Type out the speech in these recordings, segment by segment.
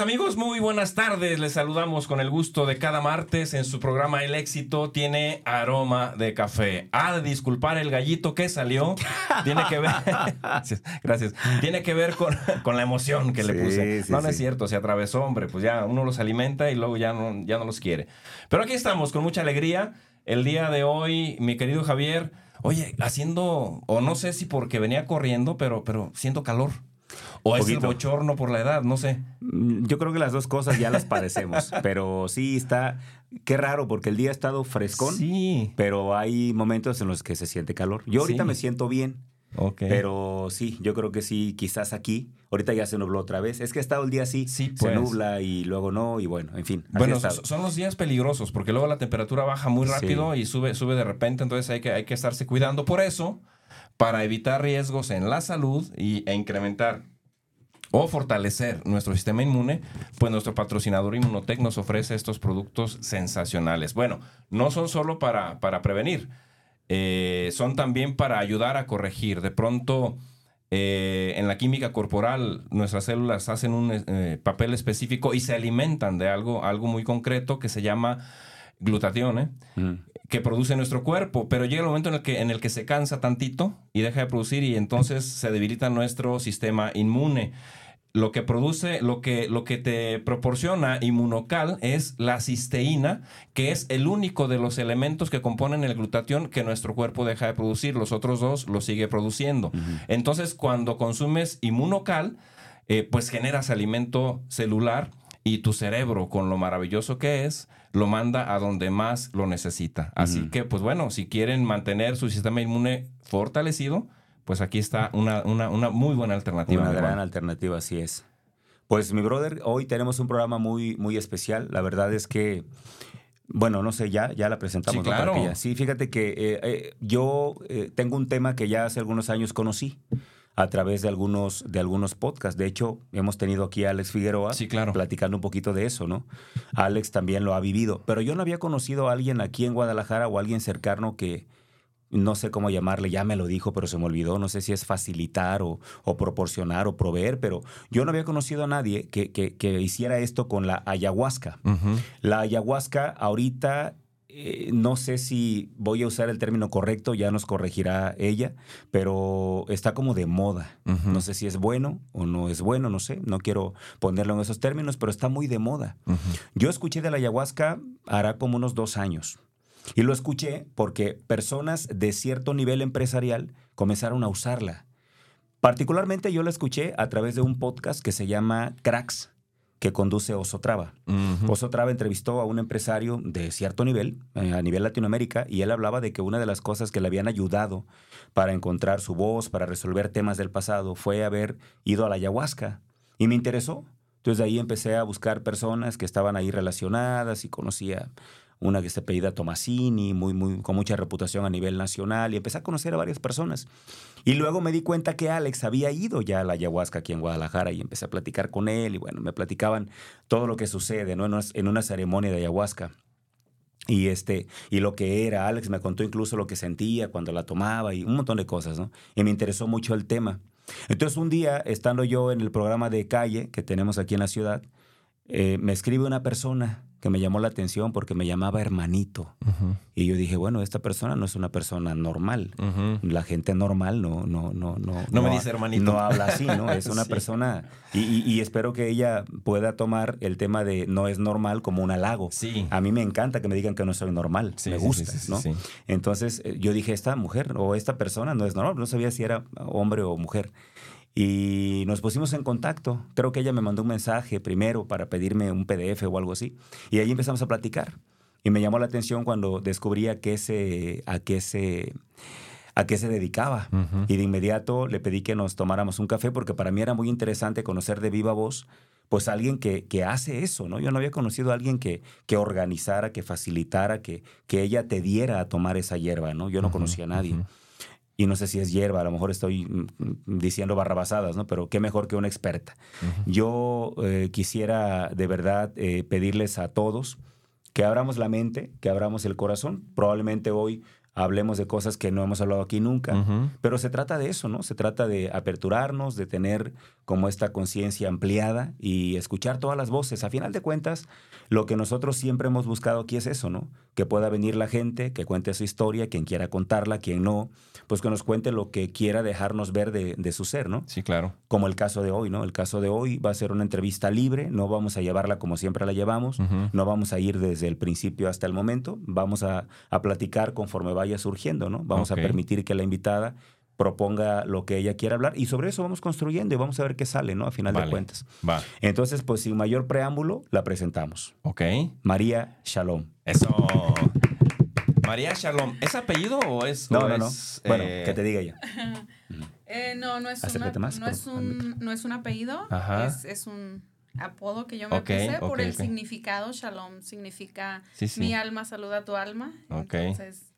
Amigos, muy buenas tardes. Les saludamos con el gusto de cada martes en su programa El éxito tiene aroma de café. Ah, de disculpar el gallito que salió. Tiene que ver. gracias, Tiene que ver con, la emoción que le puse. no, no es cierto, se atravesó, hombre. Pues ya uno los alimenta y luego ya no, ya no los quiere. Pero aquí estamos con mucha alegría. El día de hoy, mi querido Javier, oye, haciendo, o no sé si porque venía corriendo, pero, pero siento calor. ¿O es el bochorno por la edad? No sé. Mm, yo creo que las dos cosas ya las padecemos, pero sí está... Qué raro, porque el día ha estado frescón, sí. pero hay momentos en los que se siente calor. Yo ahorita me siento bien, Okay. Pero sí, yo creo que sí, quizás aquí. Ahorita ya se nubló otra vez. Es que ha estado el día así, sí, se pues. nubla y luego no, y bueno, en fin. Bueno, son los días peligrosos porque luego la temperatura baja muy rápido y sube, sube de repente, entonces hay que, hay que estarse cuidando. Por eso, para evitar riesgos en la salud y, e incrementar o fortalecer nuestro sistema inmune, pues nuestro patrocinador Inmunotech nos ofrece estos productos sensacionales. Bueno, no son solo para, para prevenir, eh, son también para ayudar a corregir. De pronto, eh, en la química corporal, nuestras células hacen un eh, papel específico y se alimentan de algo, algo muy concreto que se llama glutatión, mm. Que produce nuestro cuerpo, pero llega el momento en el, que, en el que se cansa tantito y deja de producir y entonces se debilita nuestro sistema inmune lo que produce, lo que, lo que te proporciona inmunocal es la cisteína, que es el único de los elementos que componen el glutatión que nuestro cuerpo deja de producir. Los otros dos lo sigue produciendo. Entonces, cuando consumes inmunocal, eh, pues generas alimento celular y tu cerebro, con lo maravilloso que es, lo manda a donde más lo necesita. Así que, pues bueno, si quieren mantener su sistema inmune fortalecido, pues aquí está una, muy buena alternativa. Una gran alternativa, así es. Pues mi brother, hoy tenemos un programa muy, muy especial. La verdad es que, bueno, no sé, ya, ya la presentamos. Sí, claro. Sí, fíjate que eh, eh, yo eh, tengo un tema que ya hace algunos años conocí a través de algunos, de algunos podcasts. De hecho, hemos tenido aquí a Alex Figueroa sí, claro. platicando un poquito de eso, ¿no? Alex también lo ha vivido, pero yo no había conocido a alguien aquí en Guadalajara o alguien cercano que, no sé cómo llamarle, ya me lo dijo, pero se me olvidó, no sé si es facilitar o, proporcionar o proveer, pero yo no había conocido a nadie que, que, hiciera esto con la ayahuasca. La ayahuasca ahorita, eh, no sé si voy a usar el término correcto, ya nos corregirá ella, pero está como de moda. No sé si es bueno o no es bueno, no sé, no quiero ponerlo en esos términos, pero está muy de moda. Yo escuché de la ayahuasca hará como unos dos años. Y lo escuché porque personas de cierto nivel empresarial comenzaron a usarla. Particularmente yo la escuché a través de un podcast que se llama Cracks, que conduce Osotrava. Osotrava entrevistó a un empresario de cierto nivel, eh, a nivel Latinoamérica, y él hablaba de que una de las cosas que le habían ayudado para encontrar su voz, para resolver temas del pasado, fue haber ido a la ayahuasca. Y me interesó. Entonces de ahí empecé a buscar personas que estaban ahí relacionadas y conocía una que se apellida Tomasini, muy, muy, con mucha reputación a nivel nacional, y empecé a conocer a varias personas. Y luego me di cuenta que Alex había ido ya a la ayahuasca aquí en Guadalajara y empecé a platicar con él, y bueno, me platicaban todo lo que sucede ¿no? en, una, ceremonia de ayahuasca. Y, este, y lo que era, Alex me contó incluso lo que sentía cuando la tomaba y un montón de cosas, ¿no? Y me interesó mucho el tema. Entonces un día, estando yo en el programa de calle que tenemos aquí en la ciudad, eh, me escribe una persona que me llamó la atención porque me llamaba hermanito. Y yo dije, bueno, esta persona no es una persona normal. La gente normal no, no, no, no. No, me dice hermanito. No habla así, ¿no? Es una persona. Y, espero que ella pueda tomar el tema de no es normal como un halago. Sí. A mí me encanta que me digan que no soy normal. me gusta, ¿no? Entonces eh, yo dije, esta mujer o esta persona no es normal. No sabía si era hombre o mujer. Y nos pusimos en contacto. Creo que ella me mandó un mensaje primero para pedirme un PDF o algo así. Y ahí empezamos a platicar. Y me llamó la atención cuando descubrí a qué se, a qué se, a qué se dedicaba. Y de inmediato le pedí que nos tomáramos un café porque para mí era muy interesante conocer de viva voz pues alguien que, que hace eso, ¿no? Yo no había conocido a alguien que, que organizara, que facilitara, que, que ella te diera a tomar esa hierba, ¿no? Yo no conocía a nadie. Y no sé si es hierba, a lo mejor estoy mm, mm, diciendo barrabasadas, ¿no? Pero qué mejor que una experta. Yo eh, quisiera de verdad eh, pedirles a todos que abramos la mente, que abramos el corazón. Probablemente hoy hablemos de cosas que no hemos hablado aquí nunca, pero se trata de eso, ¿no? Se trata de aperturarnos, de tener como esta conciencia ampliada y escuchar todas las voces. A final de cuentas, lo que nosotros siempre hemos buscado aquí es eso, ¿no? Que pueda venir la gente, que cuente su historia, quien quiera contarla, quien no, pues que nos cuente lo que quiera dejarnos ver de, de su ser, ¿no? Sí, claro. Como el caso de hoy, ¿no? El caso de hoy va a ser una entrevista libre, no vamos a llevarla como siempre la llevamos, no vamos a ir desde el principio hasta el momento, vamos a, a platicar conforme vaya surgiendo, ¿no? Vamos a permitir que la invitada proponga lo que ella quiera hablar y sobre eso vamos construyendo y vamos a ver qué sale, ¿no? A final Vale. de cuentas. Va. Entonces, pues sin mayor preámbulo, la presentamos. Ok. María Shalom. Eso. María Shalom. ¿Es apellido o es.? No, o no, no. es, Bueno, eh, que te diga ella. Eh, no, no es, Acércate una- más, no, es un, no es un apellido, Ajá. es, es un apodo que yo me Ok, puse por el significado. Shalom significa Sí, sí. mi alma saluda a tu alma. Ok. Entonces,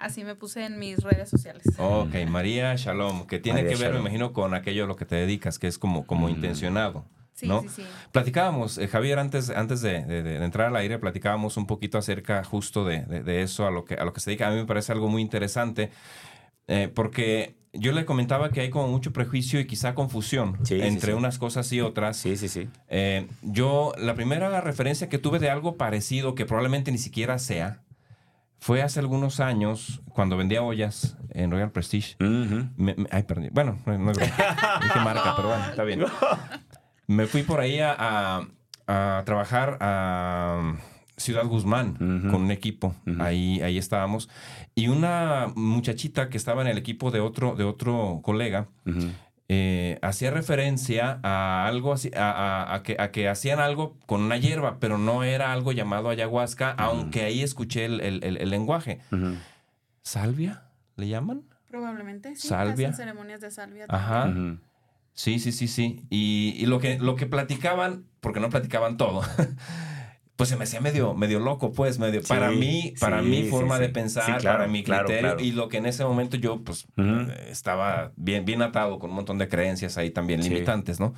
así me puse en mis redes sociales. Ok, María Shalom, que tiene María que ver, me imagino, con aquello a lo que te dedicas, que es como, como Mm. intencionado. Sí, ¿no? sí, sí. Platicábamos, eh, Javier, antes, antes de, de- de entrar al aire, platicábamos un poquito acerca justo de, de- de eso, a lo, que, a lo que se dedica. A mí me parece algo muy interesante, eh, porque yo le comentaba que hay como mucho prejuicio y quizá confusión Sí, sí, entre sí. unas cosas y otras. Sí, sí, sí. Eh, yo, la primera referencia que tuve de algo parecido, que probablemente ni siquiera sea, fue hace algunos años, cuando vendía ollas en Royal Prestige. Me- me- ay, perdón. Bueno, no, no es. Dije marca, pero bueno, está bien. Me fui por ahí a, a- a trabajar a Ciudad Guzmán con un equipo. Ahí, ahí estábamos. Y una muchachita que estaba en el equipo de otro, de otro colega. Eh, hacía referencia a algo así, a, a- a que, a que hacían algo con una hierba, pero no era algo llamado ayahuasca, aunque ahí escuché el, el- el- el lenguaje. ¿Salvia? ¿Le llaman? Probablemente, sí. Salvia. Hacen ceremonias de salvia. Ajá. Ujú. Sí, sí, sí, sí. Y, y lo, que, lo que platicaban, porque no platicaban todo, pues se me hacía medio, medio loco, pues, medio. Sí, para mí, para sí, mi forma sí. de pensar, claro, para mi criterio. claro. Y lo que en ese momento yo, pues, eh, estaba bien, bien atado con un montón de creencias ahí también limitantes, ¿no?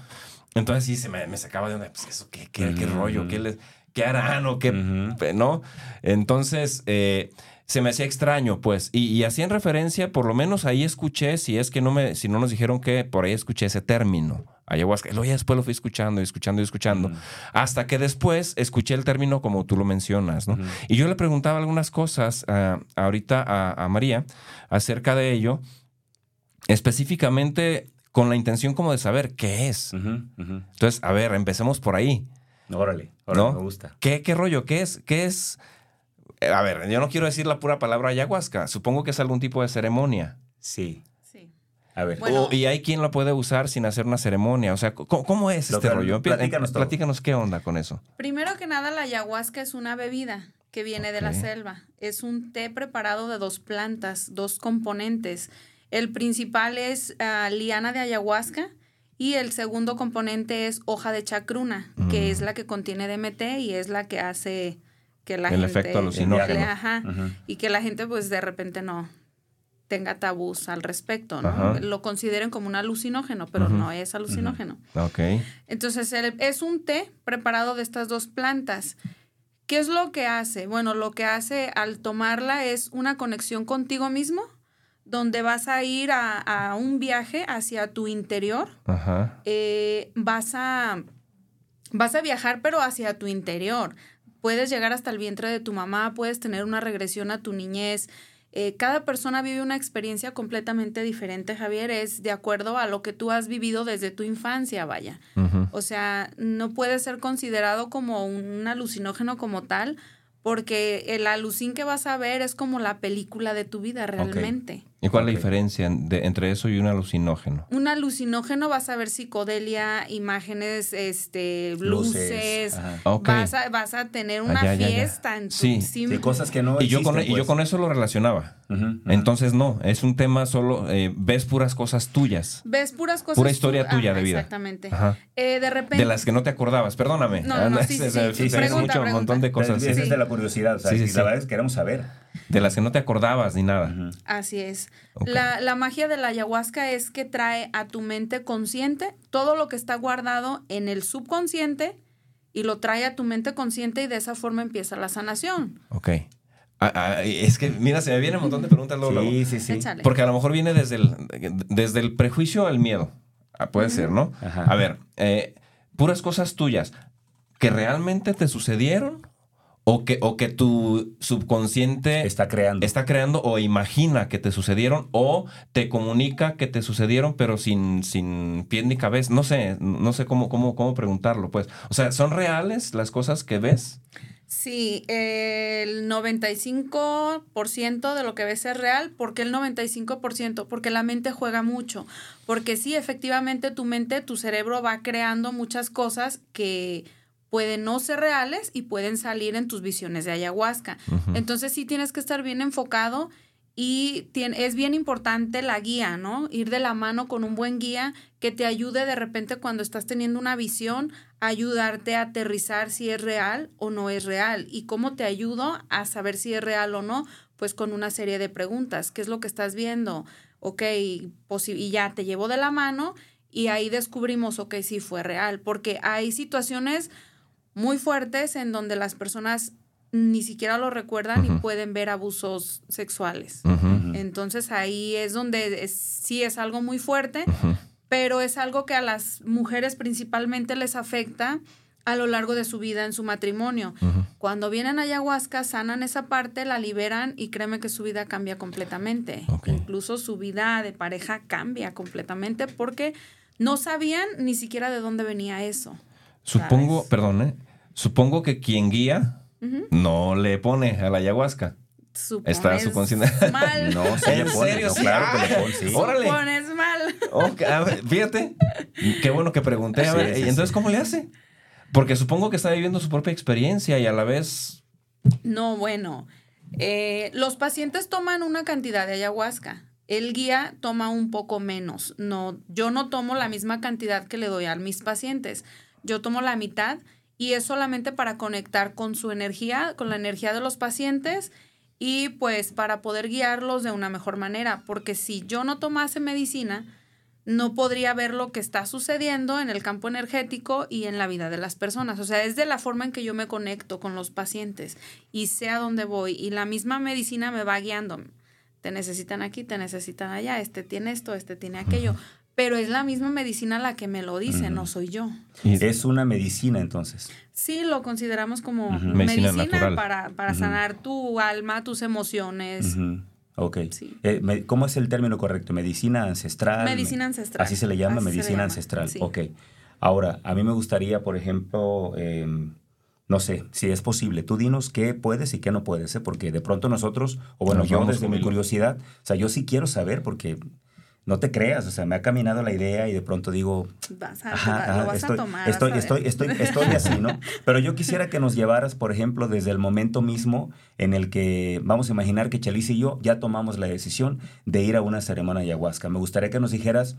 Entonces sí, se me, me sacaba de onda, pues, eso, ¿qué, qué, qué rollo? ¿Qué, les, ¿Qué harán o qué. ¿no? Entonces, eh, se me hacía extraño, pues. Y, y hacían referencia, por lo menos ahí escuché, si es que no me, si no nos dijeron que por ahí escuché ese término, ayahuasca. Y luego ya después lo fui escuchando y escuchando y escuchando. Ujú. Hasta que después escuché el término como tú lo mencionas, ¿no? Y yo le preguntaba algunas cosas ah, ahorita a, a María acerca de ello, específicamente con la intención como de saber qué es. Entonces, a ver, empecemos por ahí. Órale, órale, ¿No? me gusta. ¿Qué, qué rollo? ¿Qué es? ¿Qué es? Eh, A ver, yo no quiero decir la pura palabra ayahuasca. Supongo que es algún tipo de ceremonia. Sí. A ver. Bueno. O- y hay quien la puede usar sin hacer una ceremonia. O sea, ¿cómo, cómo es este que- rollo? Platícanos todo. platícanos qué onda con eso. Primero que nada, la ayahuasca es una bebida que viene de la selva. Es un té preparado de dos plantas, dos componentes. El principal es ah, liana de ayahuasca y el segundo componente es hoja de chacruna, Mm. que es la que contiene DMT y es la que hace que la El gente... efecto alucinógeno. le- ajá, Ujú. y que la gente pues de repente no tenga tabús al respecto, ¿no? Ajá. Lo consideren como un alucinógeno, pero no es alucinógeno. Ok. Entonces, es un té preparado de estas dos plantas. ¿Qué es lo que hace? Bueno, lo que hace al tomarla es una conexión contigo mismo, donde vas a ir a, a un viaje hacia tu interior. Ajá. Eh, vas, a, vas a viajar, pero hacia tu interior. Puedes llegar hasta el vientre de tu mamá, puedes tener una regresión a tu niñez. Eh, cada persona vive una experiencia completamente diferente, Javier, es de acuerdo a lo que tú has vivido desde tu infancia, vaya. O sea, no puede ser considerado como un alucinógeno como tal, porque el alucín que vas a ver es como la película de tu vida realmente. ¿Y cuál es la diferencia de- entre eso y un alucinógeno? Un alucinógeno vas a ver psicodelia, imágenes, este, luces. Ok. vas, a, vas a tener una Ah, ya, ya, ya. fiesta en tu Sí. sí, cosas que no Y yo, con, existen, y yo pues. con eso lo relacionaba. Entonces, no, es un tema solo, eh, ves puras cosas tuyas. Ves puras cosas. Pura historia tuya de vida. Exactamente. Ajá. Eh, de repente. De las que no te acordabas, perdóname. No, no, no, sí, sí, Se- sí. Pregunta, mucho, un montón de cosas. Es de la curiosidad, o sea, Sí, sí, y sí. la verdad es que queremos saber. De las que no te acordabas ni nada. Así es. La, la magia de la ayahuasca es que trae a tu mente consciente todo lo que está guardado en el subconsciente y lo trae a tu mente consciente y de esa forma empieza la sanación. Ok. Ah, ah, es que, mira, se me viene un montón de preguntas luego. luego. Sí, sí, sí. Échale. Porque a lo mejor viene desde el, desde el prejuicio al miedo. Ah, Puede ser, ¿no? Ajá. A ver, eh, puras cosas tuyas que realmente te sucedieron o que, o que tu subconsciente Está creando. está creando o imagina que te sucedieron o te comunica que te sucedieron pero sin, sin pie ni cabeza. No sé, no sé cómo, cómo, cómo preguntarlo, pues. O sea, ¿son reales las cosas que ves? Sí, el 95% de lo que ves es real. ¿Por qué el 95%? Porque la mente juega mucho. Porque sí, efectivamente, tu mente, tu cerebro va creando muchas cosas que pueden no ser reales y pueden salir en tus visiones de ayahuasca. Entonces sí tienes que estar bien enfocado y es bien importante la guía, ¿no? Ir de la mano con un buen guía que te ayude de repente cuando estás teniendo una visión, ayudarte a aterrizar si es real o no es real. ¿Y cómo te ayudo a saber si es real o no? Pues con una serie de preguntas. ¿Qué es lo que estás viendo? Ok, y ya te llevo de la mano y ahí descubrimos, ok, sí fue real. Porque hay situaciones muy fuertes en donde las personas ni siquiera lo recuerdan y pueden ver abusos sexuales. Entonces ahí es donde es- sí es algo muy fuerte, pero es algo que a las mujeres principalmente les afecta a lo largo de su vida en su matrimonio. Cuando vienen a ayahuasca, sanan esa parte, la liberan y créeme que su vida cambia completamente. Incluso su vida de pareja cambia completamente porque no sabían ni siquiera de dónde venía eso. Supongo, ¿sabes? perdón, ¿eh? Supongo que quien guía no le pone a la ayahuasca. Está Supones subconsciente. mal. No, sí le ¿En pone. serio? no, Sí. claro que le pone, sí. órale. Supones mal. A ver, fíjate. Qué bueno que pregunté. A Sí, ver, sí, ¿y entonces sí. cómo le hace? Porque supongo que está viviendo su propia experiencia y a la vez. No, bueno. eh, los pacientes toman una cantidad de ayahuasca. El guía toma un poco menos. No, yo no tomo la misma cantidad que le doy a mis pacientes. Yo tomo la mitad y es solamente para conectar con su energía, con la energía de los pacientes y pues para poder guiarlos de una mejor manera. Porque si yo no tomase medicina, no podría ver lo que está sucediendo en el campo energético y en la vida de las personas. O sea, es de la forma en que yo me conecto con los pacientes y sé a dónde voy. Y la misma medicina me va guiando. Te necesitan aquí, te necesitan allá, este tiene esto, este tiene aquello. Pero es la misma medicina la que me lo dice, no soy yo. Es una medicina entonces. Sí, lo consideramos como. Medicina medicina, para, para sanar tu alma, tus emociones. Ok. Sí. Eh, me- ¿Cómo es el término correcto? ¿Medicina ancestral? Medicina ancestral. Así se le llama, Así se le medicina llama, ancestral. sí. Ok. Ahora, a mí me gustaría, por ejemplo, eh, no sé, si es posible, tú dinos qué puedes y qué no puedes, ¿eh? porque de pronto nosotros, o bueno, Nos yo desde mi curiosidad, o sea, yo sí quiero saber porque no te creas, o sea, me ha caminado la idea y de pronto digo, Vas a, Ajá, lo ajá, vas estoy, a tomar. estoy, vas a estoy, estoy, estoy así, ¿no? Pero yo quisiera que nos llevaras, por ejemplo, desde el momento mismo en el que vamos a imaginar que Chalice y yo ya tomamos la decisión de ir a una ceremonia ayahuasca. Me gustaría que nos dijeras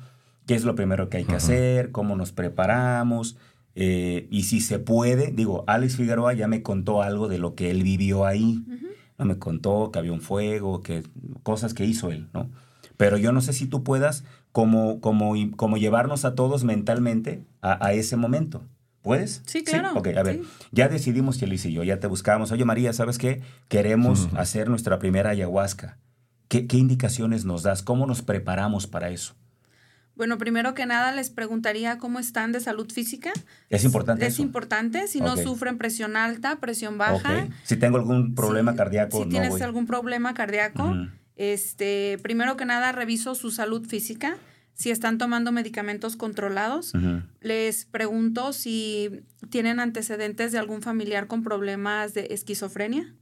qué es lo primero que hay que hacer, cómo nos preparamos, eh, y si se puede, digo, Alex Figueroa ya me contó algo de lo que él vivió ahí. Ujú. ¿no? Me contó que había un fuego, que cosas que hizo él, ¿no? Pero yo no sé si tú puedas como, como, como llevarnos a todos mentalmente a, a ese momento. ¿Puedes? Sí, claro, Ok, a ver, sí. ya decidimos, Chelis y yo, ya te buscamos. Oye, María, ¿sabes qué? Queremos hacer nuestra primera ayahuasca. ¿Qué, ¿Qué indicaciones nos das? ¿Cómo nos preparamos para eso? Bueno, primero que nada les preguntaría cómo están de salud física. Es importante Es eso. importante. Si no sufren presión alta, presión baja. Si tengo algún problema si- cardíaco, Si no tienes voy. algún problema cardíaco. Este, primero que nada reviso su salud física. Si están tomando medicamentos controlados, les pregunto si tienen antecedentes de algún familiar con problemas de esquizofrenia.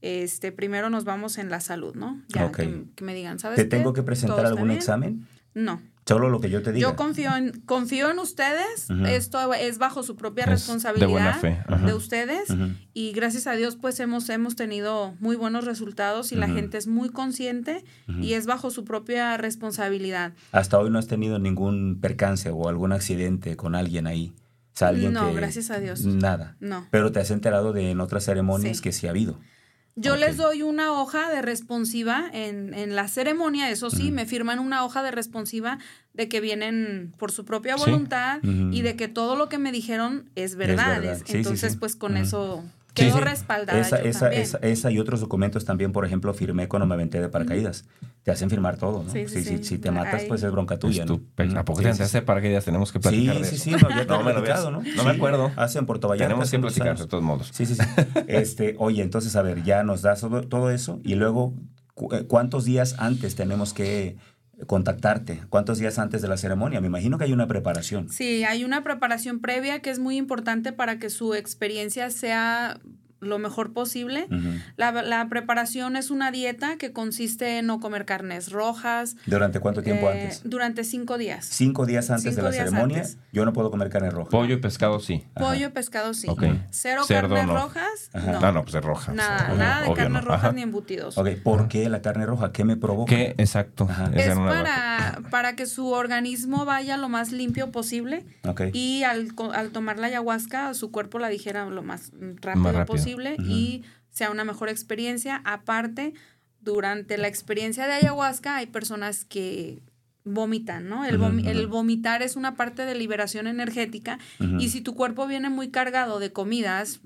Este, primero nos vamos en la salud, ¿no? Ya que, que me digan, ¿sabes ¿Te qué? tengo que presentar ¿Todo está algún examen? No. Solo lo que yo te diga. Yo confío en, confío en ustedes. Esto es bajo su propia Es de responsabilidad buena fe, de ustedes. Y gracias a Dios, pues hemos, hemos tenido muy buenos resultados y la gente es muy consciente y es bajo su propia responsabilidad. Hasta hoy no has tenido ningún percance o algún accidente con alguien ahí. O sea, alguien No, que- gracias a Dios. Nada. No. Pero te has enterado de en otras ceremonias Sí. que sí ha habido. Yo les doy una hoja de responsiva en, en la ceremonia, eso sí, me firman una hoja de responsiva de que vienen por su propia Sí. voluntad y de que todo lo que me dijeron es verdad. es- sí, Entonces, sí. pues con eso Sí, quedo sí. respaldada. Esa, yo esa, esa, esa y otros documentos también, por ejemplo, firmé cuando me aventé de paracaídas. Te hacen firmar todo, ¿no? Sí, sí, Si- si- sí. Si te matas, Ay. pues es bronca tuya, ¿no? ¿A poco Sí, te sí, hace para qué días tenemos que Sí, platicar de sí, eso? sí, no, ya te No he me lo platicado, ¿no? No me Sí, acuerdo. Hace en Puerto Vallarta. Tenemos que platicar de todos modos. Sí, sí, sí. Este, oye, entonces, a ver, ya nos das todo, todo eso y luego, cu- eh, ¿cuántos días antes tenemos que contactarte? ¿Cuántos días antes de la ceremonia? Me imagino que hay una preparación. Sí, hay una preparación previa que es muy importante para que su experiencia sea lo mejor posible. La, la preparación es una dieta que consiste en no comer carnes rojas. ¿Durante cuánto tiempo eh, antes? Durante cinco días. Cinco días antes de la ceremonia, antes. yo no puedo comer carne roja. Pollo y pescado sí. Pollo, pescado, sí. Ok. Cero Cerdo, carnes no. rojas, Ajá. no. No, no, pues es roja. Nada, Obvio, nada de carnes no. rojas Ajá. ni embutidos. Ok, ¿por qué la carne roja? ¿Qué me provoca? ¿Qué? Exacto. Ajá. Es para, para que su organismo vaya lo más limpio posible y al, co- al tomar la ayahuasca su cuerpo la dijera lo más rápido, Más rápido. posible y sea una mejor experiencia. Aparte, durante la experiencia de ayahuasca hay personas que vomitan, ¿no? El, ujú. el vomitar es una parte de liberación energética y si tu cuerpo viene muy cargado de comidas.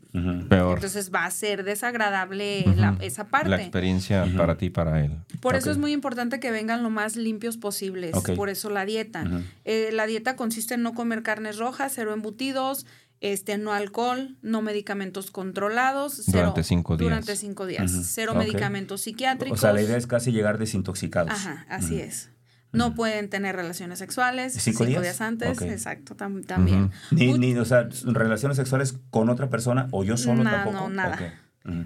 Peor. entonces va a ser desagradable la- esa parte. La experiencia para ti y para él. Por eso es muy importante que vengan lo más limpios posibles. Por eso la dieta. Eh, la dieta consiste en no comer carnes rojas, cero embutidos, este, no alcohol, no medicamentos controlados. Cero, Durante cinco días. Durante cinco días. Cero medicamentos O psiquiátricos. sea, la idea es casi llegar desintoxicados. Ajá, así es. No pueden tener relaciones sexuales ¿Cinco días? antes, exacto, tam- también. Ni, ni, o sea, relaciones sexuales con otra persona o yo solo No, tampoco. no, nada.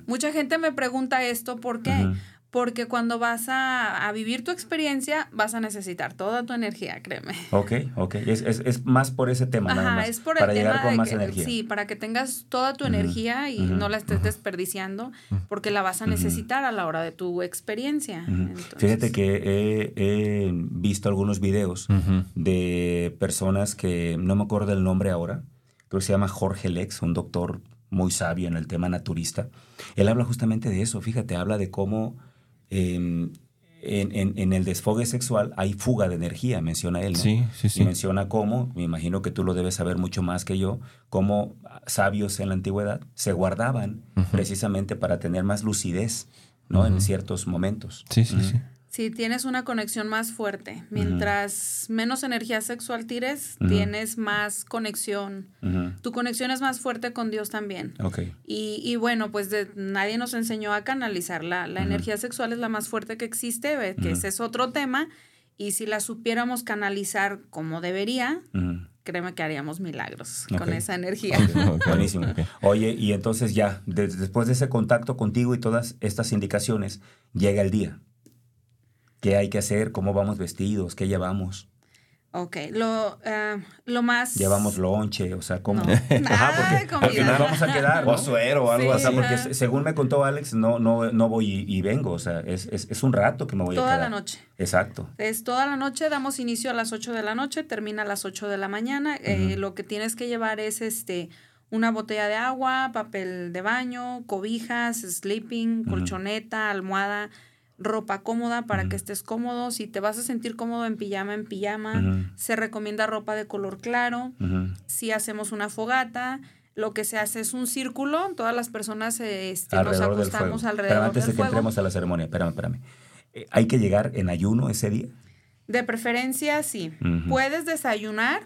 Mucha gente me pregunta esto, ¿por qué? Porque cuando vas a, a vivir tu experiencia, vas a necesitar toda tu energía, créeme. Ok, ok. Es, es, es más por ese tema, nada Ajá, más. es por el para tema llegar con de más que, energía. sí, para que tengas toda tu energía y no la estés desperdiciando, porque la vas a necesitar a la hora de tu experiencia. Entonces, Fíjate que he, he visto algunos videos de personas que no me acuerdo del nombre ahora, creo que se llama Jorge Lex, un doctor muy sabio en el tema naturista. Él habla justamente de eso, fíjate, habla de cómo eh, en, en- en el desfogue sexual hay fuga de energía, menciona él. ¿no? Sí, sí, Y sí. menciona cómo, me imagino que tú lo debes saber mucho más que yo, cómo sabios en la antigüedad se guardaban precisamente para tener más lucidez ¿no? en ciertos momentos. Sí, sí, sí. Si tienes una conexión más fuerte, mientras menos energía sexual tires, tienes más conexión. Tu conexión es más fuerte con Dios también. Ok. Y, y bueno, pues de- nadie nos enseñó a canalizar. La, energía sexual es la más fuerte que existe, que ese es otro tema. Y si la supiéramos canalizar como debería, créeme que haríamos milagros con esa energía. Buenísimo. Oye, y entonces ya, de- después de ese contacto contigo y todas estas indicaciones, llega el día. ¿Qué hay que hacer? ¿Cómo vamos vestidos? ¿Qué llevamos? Ok, lo, eh, lo más... ¿Llevamos lonche? O sea, ¿cómo? No, nada de al comida. final vamos a quedar, ¿no? O suero o algo Sí, así. porque ajá. se- según me contó Alex, no, no, no voy y, y vengo. O sea, es, es, es un rato que me voy a Toda quedar. la noche. Exacto. Es toda la noche, damos inicio a las 8 de la noche, termina a las 8 de la mañana. Eh, Ujú. lo que tienes que llevar es este una botella de agua, papel de baño, cobijas, sleeping, colchoneta, almohada, ropa cómoda para que estés cómodo. Si te vas a sentir cómodo en pijama, en pijama. Se recomienda ropa de color claro. Si hacemos una fogata, lo que se hace es un círculo, todas las personas este, nos Alrededor del acostamos Pero alrededor antes de que fuego. entremos a la ceremonia, espérame, espérame. Eh, ¿Hay que llegar en ayuno ese día? De preferencia, sí. Puedes desayunar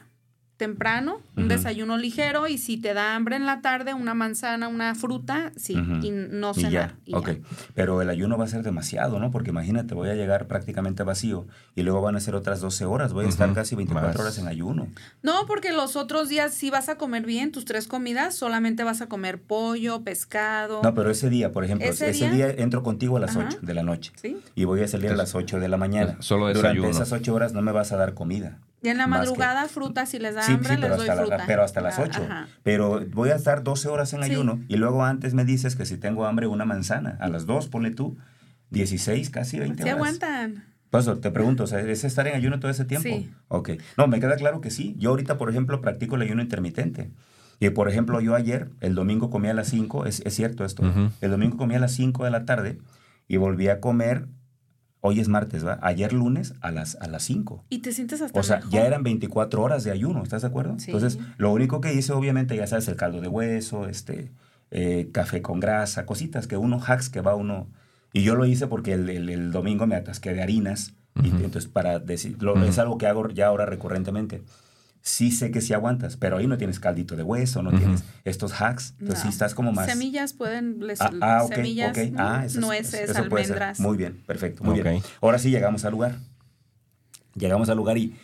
temprano, un desayuno ligero y si te da hambre en la tarde, una manzana, una fruta, sí, y no Y cenar. ya, y ok. ya. Pero el ayuno va a ser demasiado, ¿no? Porque imagínate, voy a llegar prácticamente vacío y luego van a ser otras 12 horas. Voy a estar casi 24 más. horas en ayuno. No, porque los otros días sí vas a comer bien tus tres comidas, solamente vas a comer pollo, pescado. No, pero ese día, por ejemplo, ¿Ese ese, día? día? entro contigo a las Ajá. 8 de la noche ¿Sí? y voy a salir a las 8 de la mañana. Solo Durante desayuno. esas 8 horas no me vas a dar comida. Y en la Más que- madrugada, fruta, si les da Sí, hambre, sí, pero les doy hasta, la- fruta. pero hasta las Ah, 8. ajá. Pero voy a estar 12 horas en Sí. ayuno y luego antes me dices que si tengo hambre una manzana. A las 2, ponle tú, 16, casi 20 Sí horas. aguantan. Por eso te pregunto, o sea, ¿es estar en ayuno todo ese tiempo? Sí. Ok. No, me queda claro que sí. Yo ahorita, por ejemplo, practico el ayuno intermitente. Y por ejemplo, yo ayer, el domingo comí a las 5, es, es cierto esto, Ujú. el domingo comí a las 5 de la tarde y volví a comer, hoy es martes, ¿va? Ayer lunes a las, a las 5. Y te sientes hasta O sea, mejor. ya eran 24 horas de ayuno, ¿estás de acuerdo? Sí. Entonces, lo único que hice, obviamente, ya sabes, el caldo de hueso, este, eh, café con grasa, cositas que uno, hacks que va uno. Y yo lo hice porque el, el- el domingo me atasqué de harinas. y entonces, para decir, lo- es algo que hago ya ahora recurrentemente. Sí sé que sí aguantas, pero ahí no tienes caldito de hueso, no tienes estos hacks. Entonces, No. sí estás como más. Semillas pueden, les- Ah, ah, ok, semillas, ok. Ah, eso es- nueces, eso almendras. Muy bien, perfecto, muy bien. Ahora sí llegamos al lugar. Llegamos al lugar y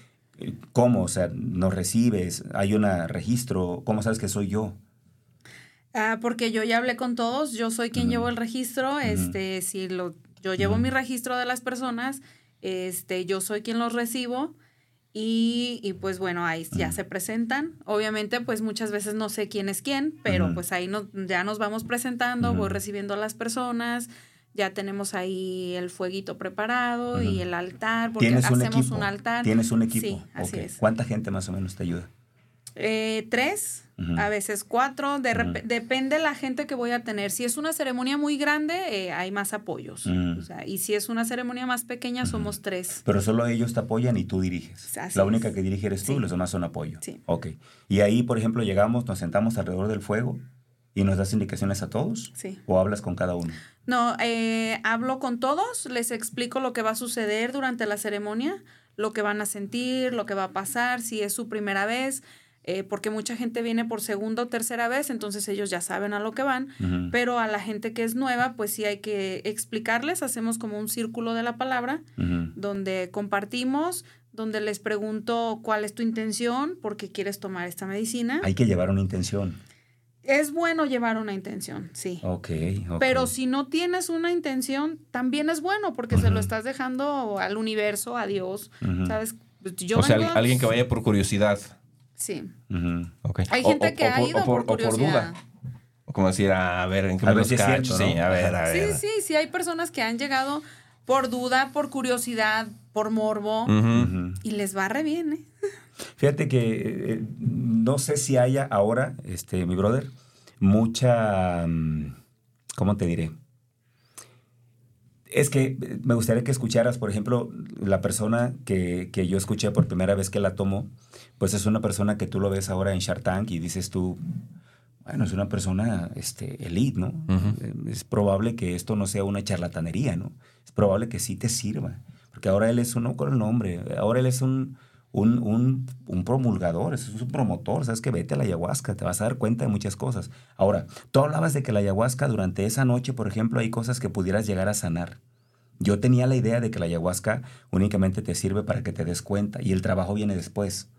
¿cómo? O sea, nos recibes, hay un registro, ¿cómo sabes que soy yo? Ah, porque yo ya hablé con todos, yo soy quien Ujú. llevo el registro, este, si lo, yo llevo mi registro de las personas, este, yo soy quien los recibo y, y pues bueno, ahí ya se presentan. Obviamente, pues muchas veces no sé quién es quién, pero pues ahí no, ya nos vamos presentando, voy recibiendo a las personas, ya tenemos ahí el fueguito preparado y el altar, porque ¿Tienes un hacemos un altar. ¿Tienes un equipo? Sí, así es. ¿Cuánta gente más o menos te ayuda? Eh, tres, A veces cuatro, de depende la gente que voy a tener. Si es una ceremonia muy grande, eh, hay más apoyos. O sea, y si es una ceremonia más pequeña, somos tres. Pero solo ellos te apoyan y tú diriges. Así La única es. que dirige eres tú Sí. los demás son apoyo. Sí. Ok. Y ahí, por ejemplo, llegamos, nos sentamos alrededor del fuego y nos das indicaciones a todos. Sí. ¿O hablas con cada uno? No, eh, hablo con todos, les explico lo que va a suceder durante la ceremonia, lo que van a sentir, lo que va a pasar, si es su primera vez, eh, porque mucha gente viene por segunda o tercera vez, entonces ellos ya saben a lo que van. Pero a la gente que es nueva, pues sí hay que explicarles, hacemos como un círculo de la palabra, donde compartimos, donde les pregunto cuál es tu intención, por qué quieres tomar esta medicina. Hay que llevar una intención. Es bueno llevar una intención, sí. Ok. Pero si no tienes una intención, también es bueno porque se lo estás dejando al universo, a Dios. ¿sabes? Pues Yo o vengo- alguien que vaya por curiosidad. Sí. Hay gente o- que o ha ido o por, por o por duda. curiosidad. O como decir, a ver, ¿en qué A me ver los si es Sí, ¿no? a ver, a Sí, ver. sí, sí, hay personas que han llegado por duda, por curiosidad, por morbo y les va re bien, ¿eh? Fíjate que eh, no sé si haya ahora, este, mi brother, mucha, mm, ¿cómo te diré? Es que eh, me gustaría que escucharas, por ejemplo, la persona que, que yo escuché por primera vez que la tomó, pues es una persona que tú lo ves ahora en Shark Tank y dices tú, bueno, es una persona este, elite, ¿no? Eh, Es probable que esto no sea una charlatanería, ¿no? Es probable que sí te sirva. Porque ahora él es un, no con el nombre, ahora él es un, un, un, promulgador, es un promotor, sabes que vete a la ayahuasca, te vas a dar cuenta de muchas cosas. Ahora, tú hablabas de que la ayahuasca durante esa noche, por ejemplo, hay cosas que pudieras llegar a sanar. Yo tenía la idea de que la ayahuasca únicamente te sirve para que te des cuenta y el trabajo viene después.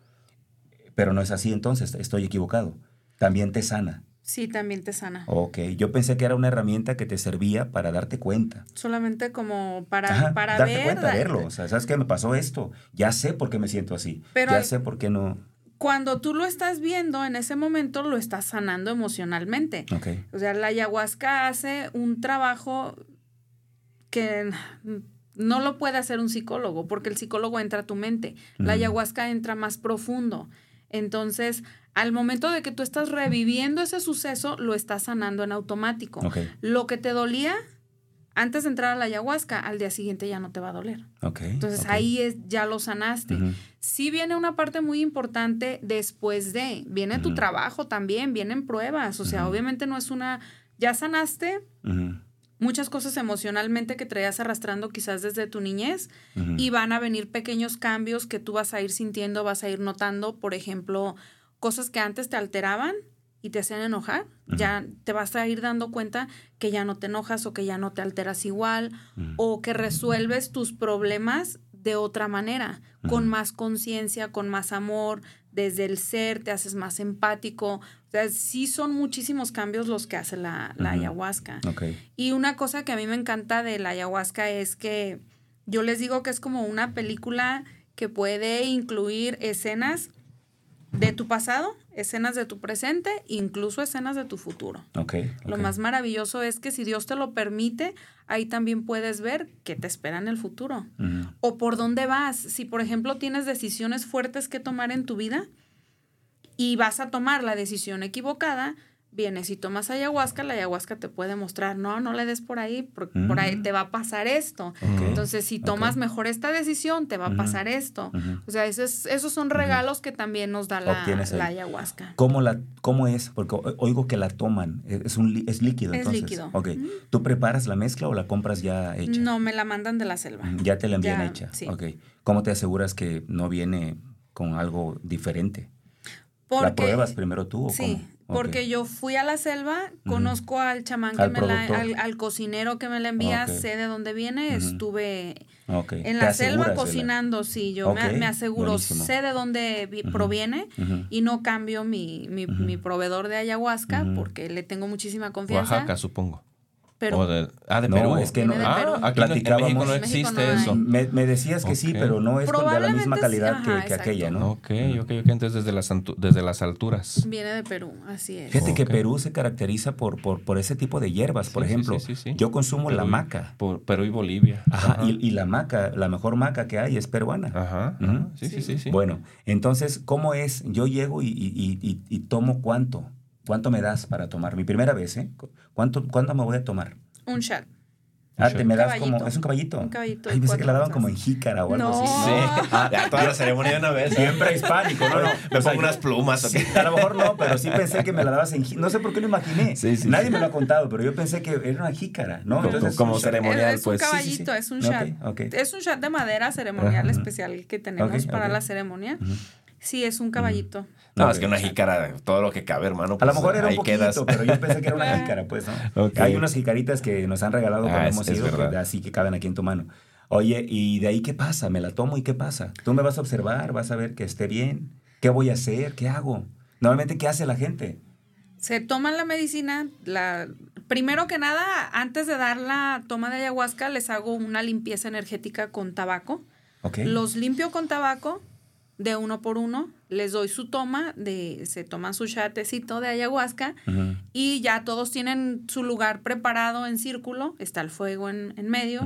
Pero no es así entonces, estoy equivocado. También te sana. Sí, también te sana. Ok, yo pensé que era una herramienta que te servía para darte cuenta. Solamente como para, Ajá, para darte ver. cuenta, da- verlo. O sea, ¿sabes qué me pasó esto? Ya sé por qué me siento así. Pero ya sé por qué no. Cuando tú lo estás viendo, en ese momento lo estás sanando emocionalmente. Ok. O sea, la ayahuasca hace un trabajo que no lo puede hacer un psicólogo, porque el psicólogo entra a tu mente. La ayahuasca entra más profundo. Entonces, al momento de que tú estás reviviendo ese suceso, lo estás sanando en automático. Lo que te dolía antes de entrar a la ayahuasca, al día siguiente ya no te va a doler. Entonces ahí es, ya lo sanaste. Sí viene una parte muy importante después de, viene tu trabajo también, vienen pruebas, o sea, obviamente no es una, ya sanaste muchas cosas emocionalmente que traías arrastrando quizás desde tu niñez y van a venir pequeños cambios que tú vas a ir sintiendo, vas a ir notando, por ejemplo, cosas que antes te alteraban y te hacían enojar, ya te vas a ir dando cuenta que ya no te enojas o que ya no te alteras igual o que resuelves tus problemas de otra manera, con más conciencia, con más amor, desde el ser, te haces más empático. O sea, sí son muchísimos cambios los que hace la, la ayahuasca. Ok. Y una cosa que a mí me encanta de la ayahuasca es que yo les digo que es como una película que puede incluir escenas de tu pasado, escenas de tu presente, incluso escenas de tu futuro. Lo más maravilloso es que si Dios te lo permite, ahí también puedes ver qué te espera en el futuro. O por dónde vas. Si, por ejemplo, tienes decisiones fuertes que tomar en tu vida y vas a tomar la decisión equivocada, vienes y tomas ayahuasca, la ayahuasca te puede mostrar, no, no le des por ahí, por, por ahí Mm. te va a pasar esto. Entonces, si tomas mejor esta decisión, te va a pasar esto. O sea, esos, esos son regalos que también nos da la, la ayahuasca. ¿Cómo, la, ¿Cómo es? Porque oigo que la toman. Es, un, es líquido, Es entonces. líquido. Ok. ¿Tú preparas la mezcla o la compras ya hecha? No, me la mandan de la selva. Ya te la envían Ya, hecha. sí. Ok. ¿Cómo te aseguras que no viene con algo diferente? Porque, ¿La pruebas primero tú o Sí, cómo? Porque yo fui a la selva, conozco al chamán que Al me la, al, al cocinero que me la envía, sé de dónde viene, estuve en ¿Te la selva la- cocinando, sí, yo me, aseguro, buenísimo. sé de dónde proviene y no cambio mi, mi, mi proveedor de ayahuasca porque le tengo muchísima confianza. Oaxaca, supongo. De- ah, de No, Perú. es que no- ah, Perú. aquí no- en México Platicábamos- no México existe no eso. Me, me decías que sí, pero no es de la misma sí, calidad que, ajá, que exacto. aquella, ¿no? Ok, ok, ok. Entonces desde las, desde las alturas. viene de Perú, así es. Fíjate que. Perú se caracteriza por, por, por ese tipo de hierbas. Por Sí, ejemplo, sí, sí, sí. yo consumo la Perú maca. por- Perú y Bolivia. Ajá, y, y la maca, la mejor maca que hay es peruana. Ajá. Sí, sí, sí. sí. Bueno, entonces, ¿cómo es? Yo llego y, y- y- y- y tomo cuánto. ¿Cuánto me das para tomar? Mi primera vez, ¿eh? ¿Cuánto, ¿Cuánto me voy a tomar? Un shot. Ah, te me das Caballito. como. ¿Es un caballito? Un caballito Ay, pensé que la daban como en jícara o algo No. así. Sí. Ya toda la ceremonia de una vez. Bien prehispánico, ¿no? no. Me O sea, pongo unas plumas. Sí, a lo mejor no, pero sí pensé que me la dabas en jí- No sé por qué lo imaginé. Sí, sí, Nadie sí. me lo ha contado, pero yo pensé que era una jícara, ¿no? Como- Entonces, como un ceremonial, Es, es pues. un Sí, sí, sí. caballito, es un shot. ok. Es un shot de madera ceremonial especial que tenemos para la ceremonia. Sí, es un caballito. No, es que una jícara, todo lo que cabe, hermano. A lo pues, mejor era un poquito, quedas. pero yo pensé que era una jícara, pues, ¿no? Hay unas jicaritas que nos han regalado cuando Ah, es- hemos es ido, que- así que caben aquí en tu mano. Oye, ¿y de ahí qué pasa? ¿Me la tomo y qué pasa? Tú me vas a observar, vas a ver que esté bien. ¿Qué voy a hacer? ¿Qué hago? Normalmente, ¿qué hace la gente? Se toma la medicina, la primero que nada, antes de dar la toma de ayahuasca, les hago una limpieza energética con tabaco. ¿Ok? Los limpio con tabaco de uno por uno, les doy su toma, de, se toman su chatecito de ayahuasca y ya todos tienen su lugar preparado en círculo, está el fuego en, en medio,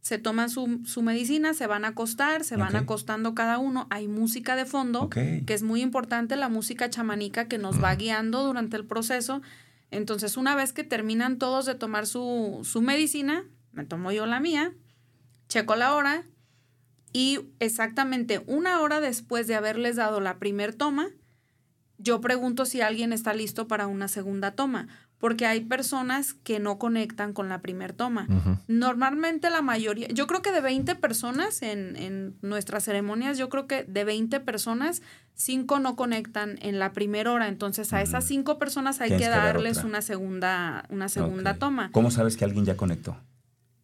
se toman su, su medicina, se van a acostar, se van acostando cada uno, hay música de fondo, que es muy importante, la música chamanica que nos va guiando durante el proceso. Entonces, una vez que terminan todos de tomar su, su medicina, me tomo yo la mía, checo la hora y exactamente una hora después de haberles dado la primer toma, yo pregunto si alguien está listo para una segunda toma, porque hay personas que no conectan con la primer toma. Normalmente la mayoría, yo creo que de 20 personas en, en nuestras ceremonias, yo creo que de 20 personas, 5 no conectan en la primera hora. Entonces a esas 5 personas hay que que dar darles una segunda, una segunda toma. ¿Cómo sabes que alguien ya conectó?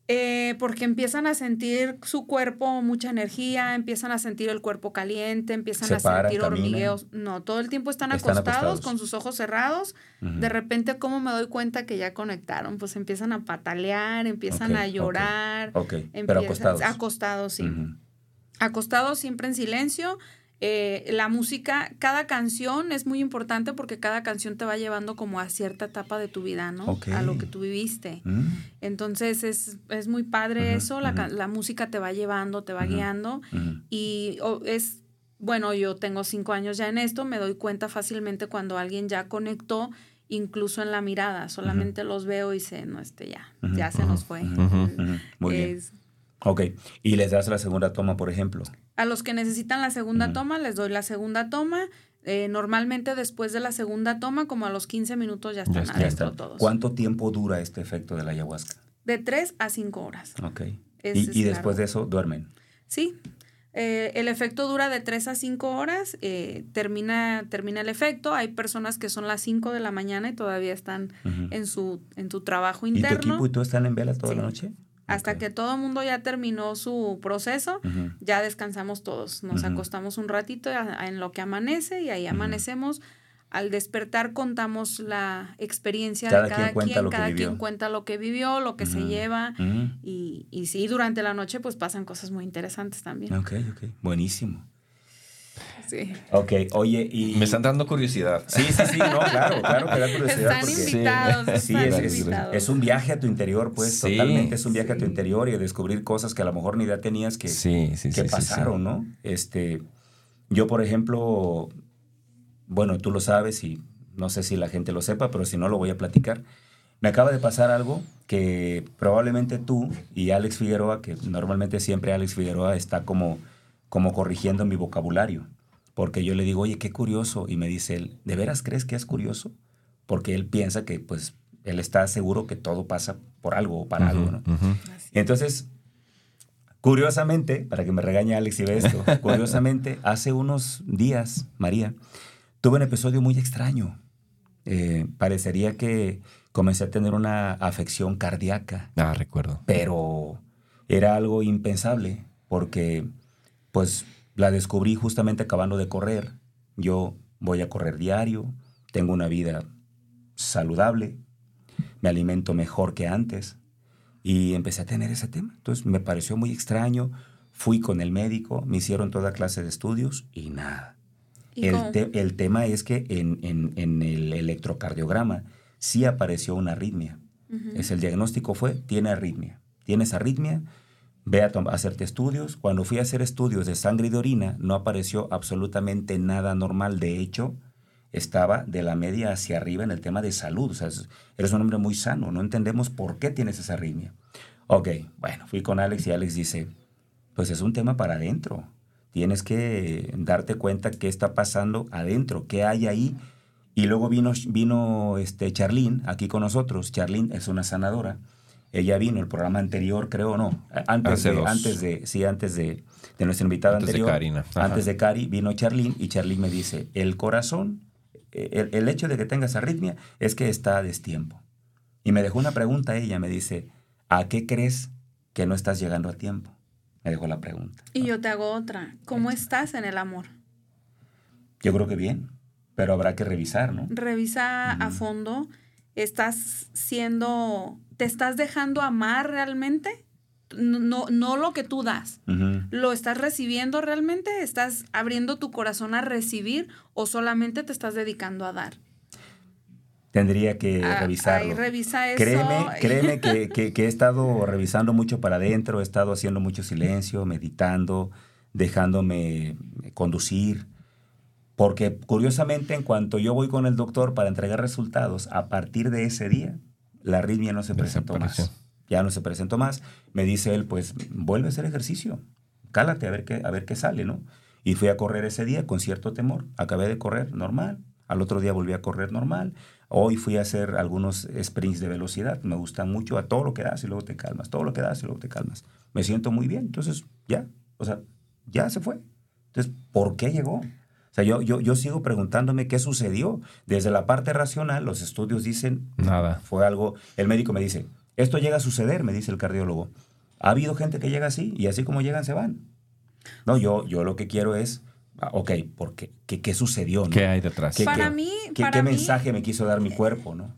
Eh, porque empiezan a sentir su cuerpo mucha energía, empiezan a sentir el cuerpo caliente, empiezan Se a sentir hormigueos. No, todo el tiempo están, Están acostados, acostados. con sus ojos cerrados. De repente, ¿cómo me doy cuenta que ya conectaron? Pues empiezan a patalear, empiezan a llorar. Ok, pero empiezan- acostados. Acostados, sí. Acostados siempre en silencio. Eh, la música, cada canción es muy importante porque cada canción te va llevando como a cierta etapa de tu vida, ¿no? A lo que tú viviste. Mm. Entonces es, es muy padre eso, la, ca- ujú. la música te va llevando, te va guiando y oh, es, bueno, yo tengo cinco años ya en esto, me doy cuenta fácilmente cuando alguien ya conectó, incluso en la mirada, solamente los veo y sé, no, este ya, ya se nos fue. Muy bien. Es- Ok. Y les das la segunda toma, por ejemplo. A los que necesitan la segunda toma, les doy la segunda toma. Eh, normalmente después de la segunda toma, como a los 15 minutos ya están está, Ya adentro está. todos. ¿Cuánto tiempo dura este efecto de la ayahuasca? De 3 a 5 horas. Ok. Es- y es y después de eso duermen. Sí. Eh, el efecto dura de 3 a 5 horas, eh, termina, termina el efecto. Hay personas que son las 5 de la mañana y todavía están en su, en su trabajo ¿Y tu interno. equipo y tú están en vela toda Sí. la noche? Hasta que todo el mundo ya terminó su proceso, ya descansamos todos. Nos acostamos un ratito a- a- en lo que amanece y ahí amanecemos. Al despertar contamos la experiencia Cada de cada quien, cada vivió. quien cuenta lo que vivió, lo que se lleva. Y, y sí, durante la noche pues pasan cosas muy interesantes también. Ok, ok. Buenísimo. Sí. Ok, oye, y... Me están dando curiosidad. Sí, sí, sí, no, claro, claro que da curiosidad. Están porque- invitados, Sí, están es, es- invitados. es un viaje a tu interior, pues, Sí. totalmente es un viaje a tu interior y a descubrir cosas que a lo mejor ni idea tenías que, Sí, que sí, pasaron, sí. ¿no? Este, yo, por ejemplo, bueno, tú lo sabes y no sé si la gente lo sepa, pero si no lo voy a platicar. Me acaba de pasar algo que probablemente tú y Alex Figueroa, que normalmente siempre Alex Figueroa está como, como corrigiendo mi vocabulario, porque yo le digo, oye, qué curioso, y me dice él, ¿de veras crees que es curioso? Porque él piensa que pues él está seguro que todo pasa por algo o para algo, ¿no? Entonces, curiosamente, para que me regañe Alex y ve esto, curiosamente, hace unos días, María, tuve un episodio muy extraño. Eh, parecería que comencé a tener una afección cardíaca. Ah, recuerdo. Pero era algo impensable porque, pues, la descubrí justamente acabando de correr. Yo voy a correr diario, tengo una vida saludable, me alimento mejor que antes y empecé a tener ese tema. Entonces me pareció muy extraño, fui con el médico, me hicieron toda clase de estudios y nada. el, tema es que en, el electrocardiograma sí apareció una arritmia. es el diagnóstico fue, tiene arritmia. Tienes arritmia, ve a, hacerte estudios. Cuando fui a hacer estudios de sangre y de orina, no apareció absolutamente nada normal. De hecho, estaba de la media hacia arriba en el tema de salud. Eres un hombre muy sano, no entendemos por qué tienes esa arritmia. Ok, bueno, fui con Alex y Alex dice, pues es un tema para adentro. Tienes que darte cuenta qué está pasando adentro, qué hay ahí. Y luego vino, vino este Charlene aquí con nosotros. Charlene es una sanadora. Ella vino el programa anterior, creo, no, antes de, antes de, sí, antes de, de nuestra invitada antes anterior. De Karina. Antes de Cari vino Charlene y Charlene me dice, el corazón el, hecho de que tengas arritmia es que está a destiempo. Y me dejó una pregunta ella, me dice, ¿a qué crees que no estás llegando a tiempo? Me dejó la pregunta. Y yo te hago otra. ¿Cómo estás en el amor? Yo creo que bien, pero habrá que revisar, ¿no? Revisa a fondo. ¿Estás siendo, te estás dejando amar realmente? no, no lo que tú das. ¿Lo estás recibiendo realmente? ¿Estás abriendo tu corazón a recibir o solamente te estás dedicando a dar? Tendría que revisarlo. Ahí revisa eso. Créeme, créeme que, he estado revisando mucho para adentro, he estado haciendo mucho silencio, meditando, dejándome conducir. Porque curiosamente, en cuanto yo voy con el doctor para entregar resultados, a partir de ese día, la arritmia no se presentó más ya no se presentó más. Me dice él, pues vuelve a hacer ejercicio, cálate a ver qué, a ver qué sale, ¿no? Y fui a correr ese día con cierto temor. Acabé de correr normal. Al otro día volví a correr normal. Hoy fui a hacer algunos sprints de velocidad. Me gustan mucho a todo lo que das y luego te calmas. Todo lo que das y luego te calmas. Me siento muy bien. Entonces, ya. O sea, ya se fue. Entonces, ¿por qué llegó? O sea, yo, yo, yo sigo preguntándome qué sucedió. Desde la parte racional, los estudios dicen... Nada. Fue algo... El médico me dice, esto llega a suceder, me dice el cardiólogo. Ha habido gente que llega así y así como llegan se van. No, yo, yo lo que quiero es, ah, ok, ¿por qué? ¿Qué, sucedió? ¿Qué hay detrás? ¿Qué, para mí, ¿qué, mensaje me quiso dar mi cuerpo? ¿no?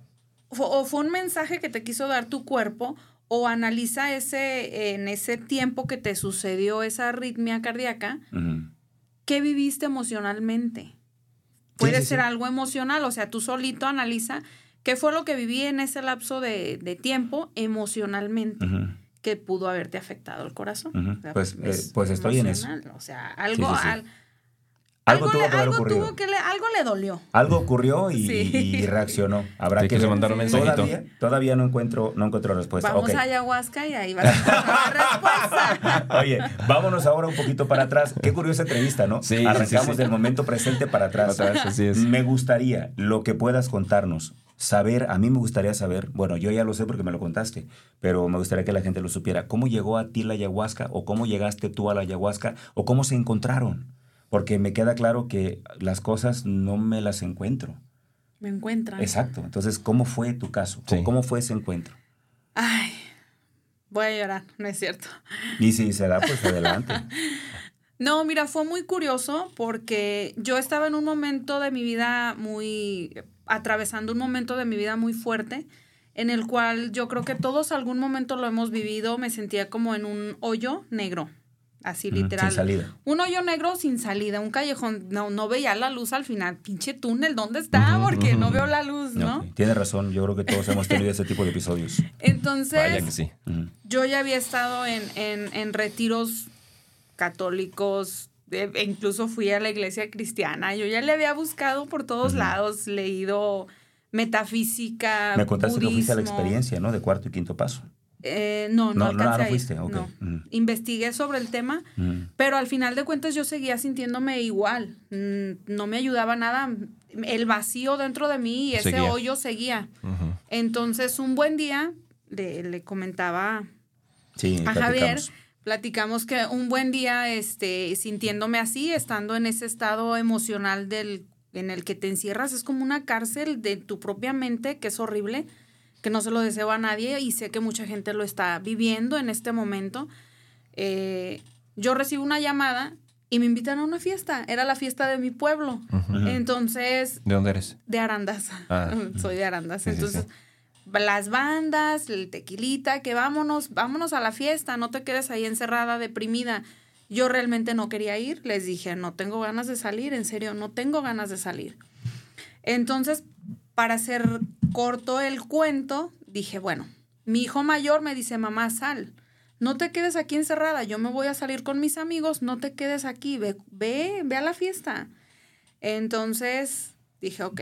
O fue un mensaje que te quiso dar tu cuerpo o analiza ese, en ese tiempo que te sucedió esa arritmia cardíaca, ¿qué viviste emocionalmente? Puede ser algo emocional, o sea, tú solito analiza ¿Qué fue lo que viví en ese lapso de, tiempo emocionalmente? que pudo haberte afectado el corazón. pues, eh, pues estoy en eso. O sea, algo, algo, tuvo, que algo, tuvo que le, algo le dolió. Algo ocurrió y, reaccionó. Habrá que, mandar un mensajito. Todavía, todavía, no encuentro no encuentro respuesta. Vamos a ayahuasca y ahí va a la respuesta. Oye, vámonos ahora un poquito para atrás. Qué curiosa entrevista, ¿no? Sí, Arrancamos del momento presente para atrás. así es. Me gustaría lo que puedas contarnos saber, a mí me gustaría saber, bueno, yo ya lo sé porque me lo contaste, pero me gustaría que la gente lo supiera, cómo llegó a ti la ayahuasca o cómo llegaste tú a la ayahuasca o cómo se encontraron porque me queda claro que las cosas no me las encuentro. Me encuentran. Exacto. Entonces, ¿cómo fue tu caso? ¿Cómo fue ese encuentro? Ay, voy a llorar, no es cierto. Y si se da, pues adelante. no, mira, fue muy curioso porque yo estaba en un momento de mi vida muy, atravesando un momento de mi vida muy fuerte, en el cual yo creo que todos algún momento lo hemos vivido, me sentía como en un hoyo negro así literal. Sin salida. Un hoyo negro sin salida, un callejón, no, no veía la luz al final, pinche túnel, ¿dónde está? Porque no veo la luz, ¿no? Tiene razón, yo creo que todos hemos tenido ese tipo de episodios. Entonces, que sí. yo ya había estado en, en, en retiros católicos e incluso fui a la iglesia cristiana. Yo ya le había buscado por todos lados, leído metafísica. Me contaste que fuiste a la experiencia, ¿no? De cuarto y quinto paso. Eh, no, no, no, no, fuiste. Investigué sobre el tema, pero al final de cuentas yo seguía sintiéndome igual. Mm, no me ayudaba nada. El vacío dentro de mí y ese hoyo seguía. Entonces, un buen día le, comentaba a Javier, platicamos que un buen día, este, sintiéndome así, estando en ese estado emocional del, en el que te encierras, es como una cárcel de tu propia mente, que es horrible que no se lo deseo a nadie y sé que mucha gente lo está viviendo en este momento. Eh, yo recibo una llamada y me invitan a una fiesta. Era la fiesta de mi pueblo. Entonces... ¿De dónde eres? De Arandas. Ah. Soy de Arandas. Entonces, las bandas, el tequilita, que vámonos, vámonos a la fiesta, no te quedes ahí encerrada, deprimida. Yo realmente no quería ir. Les dije, no tengo ganas de salir, en serio, no tengo ganas de salir. Entonces, para hacer corto el cuento, dije, bueno, mi hijo mayor me dice, mamá, sal, no te quedes aquí encerrada, yo me voy a salir con mis amigos, no te quedes aquí, ve, ve, ve a la fiesta. Entonces dije, ok,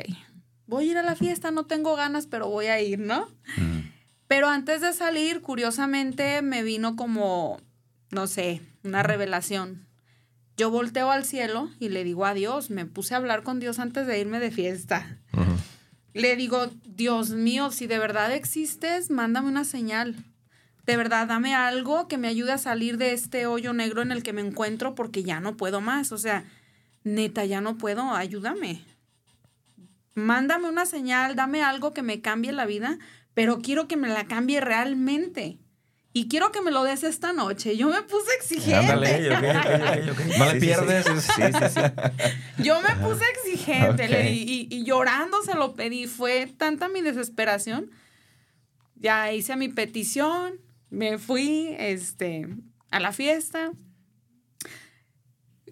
voy a ir a la fiesta, no tengo ganas, pero voy a ir, ¿no? Pero antes de salir, curiosamente, me vino como, no sé, una revelación. Yo volteo al cielo y le digo a Dios, me puse a hablar con Dios antes de irme de fiesta le digo, Dios mío, si de verdad existes, mándame una señal. De verdad, dame algo que me ayude a salir de este hoyo negro en el que me encuentro porque ya no puedo más. O sea, neta, ya no puedo, ayúdame. Mándame una señal, dame algo que me cambie la vida, pero quiero que me la cambie realmente y quiero que me lo des esta noche. Yo me puse exigente. no le pierdes. Yo me puse exigente y, llorando se lo pedí. Fue tanta mi desesperación. Ya hice mi petición, me fui este, a la fiesta.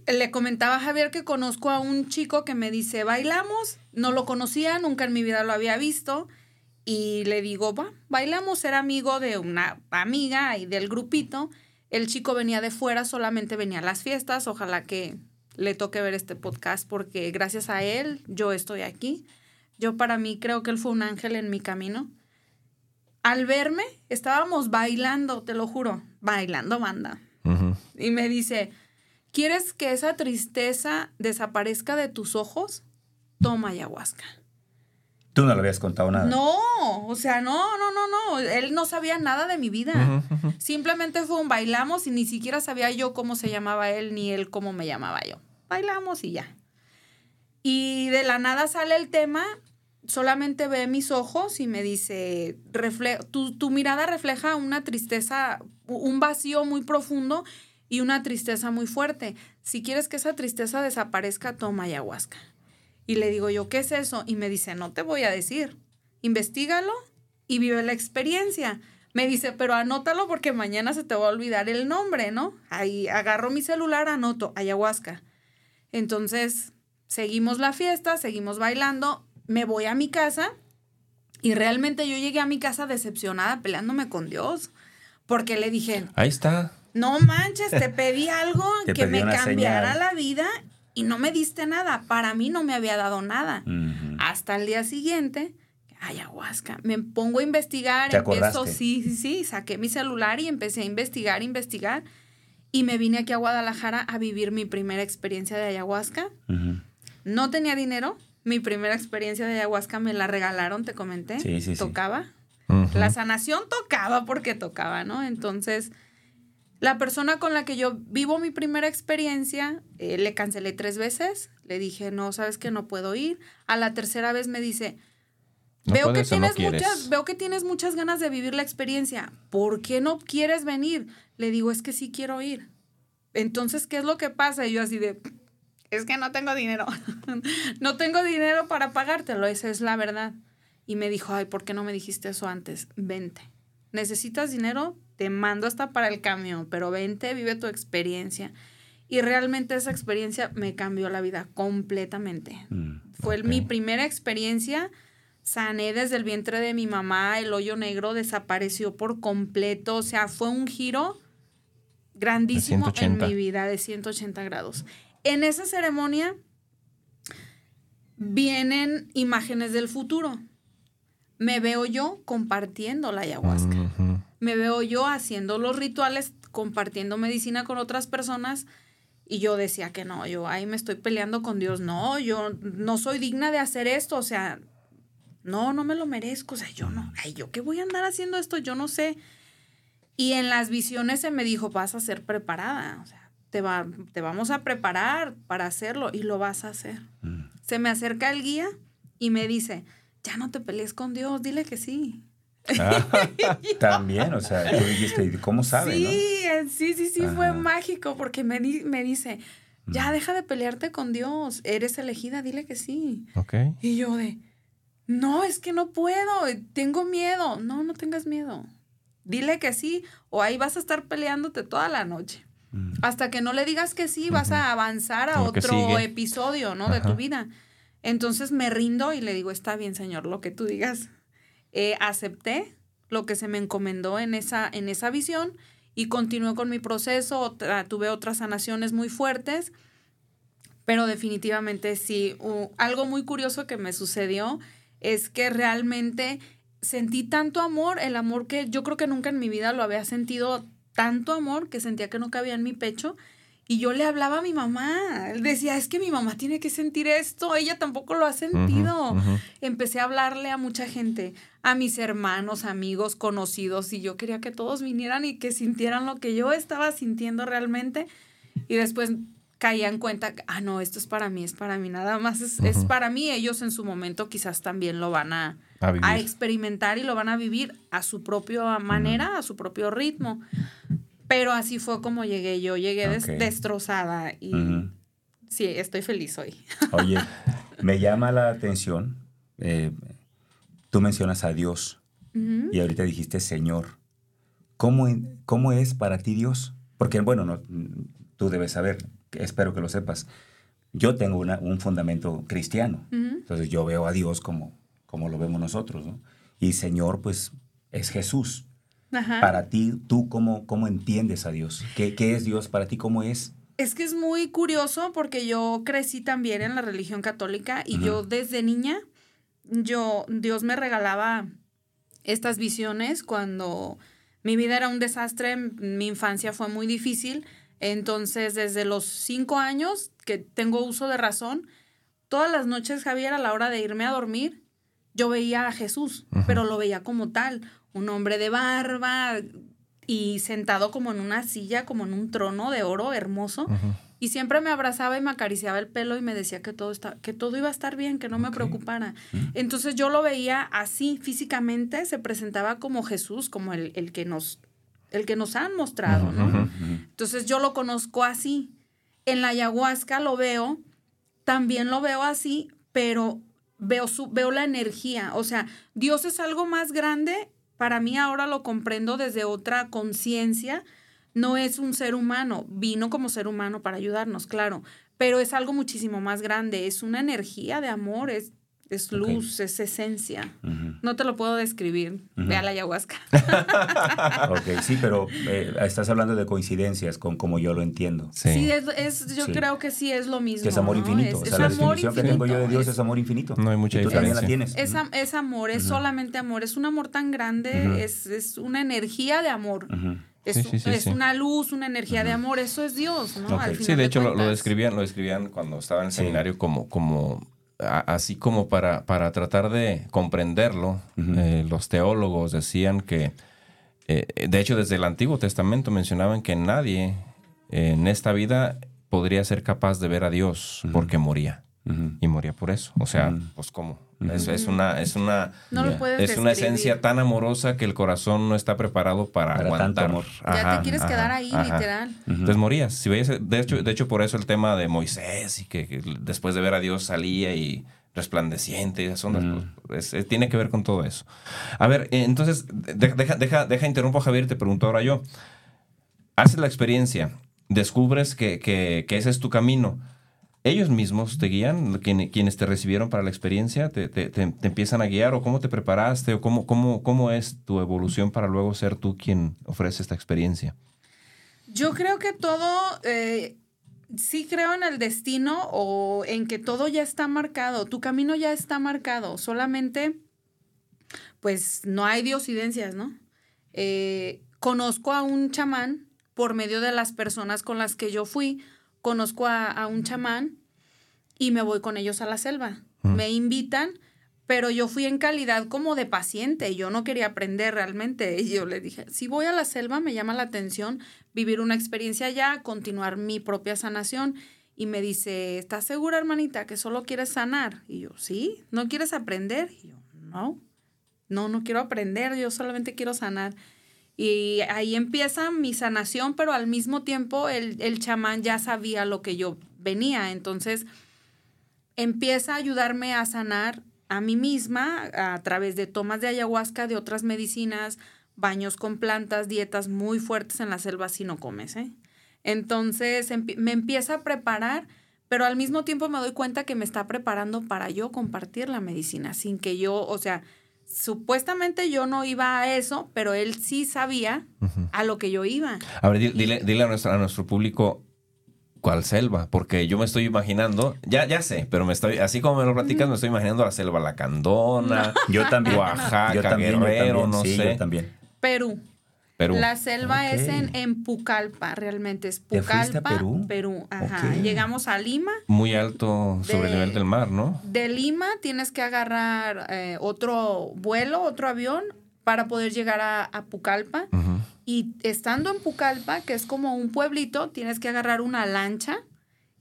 Le comentaba a Javier que conozco a un chico que me dice, bailamos. No lo conocía, nunca en mi vida lo había visto y le digo, va, bailamos, ser amigo de una amiga y del grupito. El chico venía de fuera, solamente venía a las fiestas. Ojalá que le toque ver este podcast porque gracias a él yo estoy aquí. Yo para mí creo que él fue un ángel en mi camino. Al verme, estábamos bailando, te lo juro, bailando banda. Y me dice, ¿quieres que esa tristeza desaparezca de tus ojos? Toma ayahuasca. Tú no le habías contado nada. No, o sea, no, no, no, no. Él no sabía nada de mi vida. Simplemente fue un bailamos y ni siquiera sabía yo cómo se llamaba él ni él cómo me llamaba yo. Bailamos y ya. Y de la nada sale el tema, solamente ve mis ojos y me dice, tu, tu mirada refleja una tristeza, un vacío muy profundo y una tristeza muy fuerte. Si quieres que esa tristeza desaparezca, toma ayahuasca. Y le digo yo, ¿qué es eso? Y me dice, no te voy a decir. Investígalo y vive la experiencia. Me dice, pero anótalo porque mañana se te va a olvidar el nombre, ¿no? Ahí agarro mi celular, anoto, ayahuasca. Entonces, seguimos la fiesta, seguimos bailando, me voy a mi casa y realmente yo llegué a mi casa decepcionada, peleándome con Dios, porque le dije, ahí está. No manches, te pedí algo que me cambiara la vida y no me diste nada. Para mí no me había dado nada. Hasta el día siguiente, ayahuasca. Me pongo a investigar, ¿Te empiezo, sí, sí, sí, saqué mi celular y empecé a investigar, investigar. Y me vine aquí a Guadalajara a vivir mi primera experiencia de ayahuasca. No tenía dinero. Mi primera experiencia de ayahuasca me la regalaron, te comenté. Sí, sí, tocaba. La sanación tocaba porque tocaba, ¿no? Entonces la persona con la que yo vivo mi primera experiencia, eh, le cancelé tres veces, le dije, no, sabes que no puedo ir. A la tercera vez me dice, veo, que tienes muchas, veo que tienes muchas ganas de vivir la experiencia, ¿por qué no quieres venir? Le digo, es que sí quiero ir. Entonces, ¿qué es lo que pasa? Y yo así de, es que no tengo dinero, no tengo dinero para pagártelo, esa es la verdad. Y me dijo, ay, ¿por qué no me dijiste eso antes? Vente. ¿Necesitas dinero? Te mando hasta para el camión, pero vente, vive tu experiencia. Y realmente esa experiencia me cambió la vida completamente. Mm, Fue mi primera experiencia. Sané desde el vientre de mi mamá, el hoyo negro desapareció por completo. O sea, fue un giro grandísimo en 180. mi vida de 180 grados. En esa ceremonia vienen imágenes del futuro. Me veo yo compartiendo la ayahuasca. Me veo yo haciendo los rituales, compartiendo medicina con otras personas. Y yo decía que no, yo ahí me estoy peleando con Dios. No, yo no soy digna de hacer esto. O sea, no, no me lo merezco. O sea, yo no. Ay, yo qué voy a andar haciendo esto, yo no sé. Y en las visiones se me dijo, vas a ser preparada. O sea, te, va, te vamos a preparar para hacerlo y lo vas a hacer. Mm. Se me acerca el guía y me dice, ya no te pelees con Dios, dile que sí. Ah, también, o sea, tú dijiste, ¿cómo sabe, sí, no? sí, sí, sí, fue mágico porque me, di- me dice, ya deja de pelearte con Dios, eres elegida, dile que sí. Ok. Y yo de, no, es que no puedo, tengo miedo. No, no tengas miedo. Dile que sí o ahí vas a estar peleándote toda la noche. Mm. Hasta que no le digas que sí, vas a avanzar a otro episodio, ¿no? De tu vida. Entonces me rindo y le digo, está bien, Señor, lo que tú digas. Eh, acepté lo que se me encomendó en esa, en esa visión y continué con mi proceso. Tuve otras sanaciones muy fuertes, pero definitivamente sí. algo muy curioso que me sucedió es que realmente sentí tanto amor, el amor que yo creo que nunca en mi vida lo había sentido tanto amor que sentía que no cabía en mi pecho. Y yo le hablaba a mi mamá. Decía, es que mi mamá tiene que sentir esto. Ella tampoco lo ha sentido. Empecé a hablarle a mucha gente, a mis hermanos, amigos, conocidos, y yo quería que todos vinieran y que sintieran lo que yo estaba sintiendo realmente. Y después caía en cuenta, ah, no, esto es para mí, es para mí, nada más es, para mí. Ellos en su momento quizás también lo van a, A a experimentar y lo van a vivir a su propia manera, a su propio ritmo. Pero así fue como llegué yo, llegué des- Ok. destrozada y Ujú. sí, estoy feliz hoy. Oye, me llama la atención, eh, tú mencionas a Dios Ujú. y ahorita dijiste Señor. ¿Cómo, cómo es para ti Dios? Porque, bueno, no, tú debes saber, espero que lo sepas. Yo tengo una- un fundamento cristiano, Ujú. entonces yo veo a Dios como, como lo vemos nosotros, ¿no? Y Señor, pues, es Jesús. Ajá. Para ti, ¿tú cómo, cómo entiendes a Dios? ¿Qué, ¿Qué es Dios para ti? ¿Cómo es? Es que es muy curioso porque yo crecí también en la religión católica y yo desde niña, yo, Dios me regalaba estas visiones cuando mi vida era un desastre, mi infancia fue muy difícil, entonces desde los cinco años que tengo uso de razón, todas las noches, Javier, a la hora de irme a dormir, yo veía a Jesús, pero lo veía como tal, un hombre de barba y sentado como en una silla, como en un trono de oro hermoso. Y siempre me abrazaba y me acariciaba el pelo y me decía que todo, está, que todo iba a estar bien, que no me preocupara. Mm. Entonces yo lo veía así físicamente, se presentaba como Jesús, como el, el que, nos, el que nos han mostrado. Entonces yo lo conozco así. En la ayahuasca lo veo, también lo veo así, pero veo, su, veo la energía. O sea, Dios es algo más grande. Para mí ahora lo comprendo desde otra conciencia. No es un ser humano, vino como ser humano para ayudarnos, claro, pero es algo muchísimo más grande. Es una energía de amor, es luz, es esencia. Ujú. No te lo puedo describir. Ujú. Ve a la ayahuasca. Ok, sí, pero eh, estás hablando de coincidencias con como yo lo entiendo. Sí. Sí, es, es- yo Sí. creo que sí es lo mismo. Que es amor ¿no? infinito. Es, o sea, es la amor definición que tengo yo de infinito, Dios es, amor infinito. No hay mucha y tú también la tienes. Es, am- es amor, es Ujú. solamente amor, es un amor tan grande, es, es una energía de amor. Es, Sí, sí, sí, es sí. una luz, una energía de Ujú. amor, eso es Dios, ¿no? Ok. Al Sí, final de hecho lo, lo describían, lo describían cuando estaba en el Sí. seminario como, como a- así como para, para tratar de comprenderlo. Eh, los teólogos decían que, eh, de hecho desde el Antiguo Testamento mencionaban que nadie en esta vida podría ser capaz de ver a Dios porque moría Y moría por eso. O sea, Ujú. pues cómo. Es, es una, es una, No lo Ya. puedes es una esencia tan amorosa que el corazón no está preparado para, Para tanto aguantar. amor. Ya te quieres ajá, quedar ahí, ajá. literal. Ujú. Entonces morías. Si veías, de hecho, de hecho, por eso el tema de Moisés y que, que después de ver a Dios salía y resplandeciente y esas ondas, Mm. pues, es- tiene que ver con todo eso. A ver, eh, entonces, de- deja, deja, deja interrumpo a Javier te pregunto ahora yo. Haces la experiencia, descubres que, que- que ese es tu camino. ¿Ellos mismos te guían? ¿Quien- ¿Quienes te recibieron para la experiencia? ¿Te, te- te- te empiezan a guiar? ¿O cómo te preparaste? ¿O cómo, cómo, cómo es tu evolución para luego ser tú quien ofrece esta experiencia? Yo creo que todo, eh, sí creo en el destino o en que todo ya está marcado, tu camino ya está marcado, solamente pues no hay diosidencias, ¿no? Eh, conozco a un chamán por medio de las personas con las que yo fui, conozco a, a un chamán y me voy con ellos a la selva. Mm. Me invitan, pero yo fui en calidad como de paciente, yo no quería aprender realmente. Y yo le dije, si voy a la selva me llama la atención vivir una experiencia allá, continuar mi propia sanación. Y me dice, ¿estás segura, hermanita, que solo quieres sanar? Y yo, sí, ¿no quieres aprender? Y yo, no, no, no quiero aprender, yo solamente quiero sanar. Y ahí empieza mi sanación, pero al mismo tiempo el, el chamán ya sabía lo que yo venía. Entonces empieza a ayudarme a sanar a mí misma a través de tomas de ayahuasca, de otras medicinas, baños con plantas, dietas muy fuertes en la selva si no comes. ¿eh? Entonces me empieza a preparar, pero al mismo tiempo me doy cuenta que me está preparando para yo compartir la medicina, sin que yo, o sea, supuestamente yo no iba a eso, pero él sí sabía a lo que yo iba. A ver, di- dile, dile a, nuestro, a nuestro público cuál selva, porque yo me estoy imaginando, ya, ya sé, pero me estoy, así como me lo platicas, me estoy imaginando la selva Lacandona, Yo también. Oaxaca, yo también, yo Guerrero, también, no sí, sé. yo también. Perú. Perú. La selva es en, en Pucallpa, realmente es ¿Te fuiste a Pucallpa, Perú? Ajá. Ok. Llegamos a Lima. Muy alto sobre el De- nivel del mar, ¿no? De Lima tienes que agarrar eh, otro vuelo, otro avión para poder llegar a, a Pucallpa. Y estando en Pucallpa, que es como un pueblito, tienes que agarrar una lancha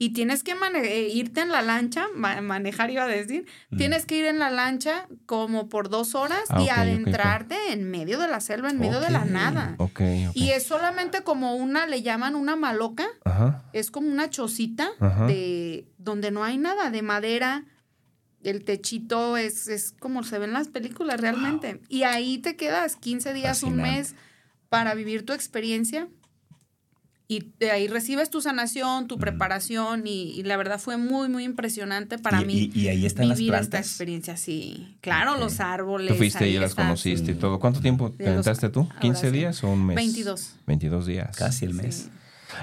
y tienes que eh, irte en la lancha, ma- manejar iba a decir, tienes que ir en la lancha como por dos horas Ah, y adentrarte en medio de la selva, en medio de la nada. Y es solamente como una, le llaman una maloca, Ajá. es como una chocita Ajá. de donde no hay nada, de madera. El techito es, es como se ve en las películas realmente. Y ahí te quedas 15 días, un mes para vivir tu experiencia. Y de ahí recibes tu sanación, tu preparación. Y, y la verdad fue muy, muy impresionante para y, mí y- y ahí están las vivir esta plantas. experiencia. Sí, claro, los árboles. Tú fuiste y las está. conociste y todo. ¿Cuánto tiempo te aventaste tú? ahora ¿15 sí. días o un mes? 22. 22 días. Casi el Sí. mes.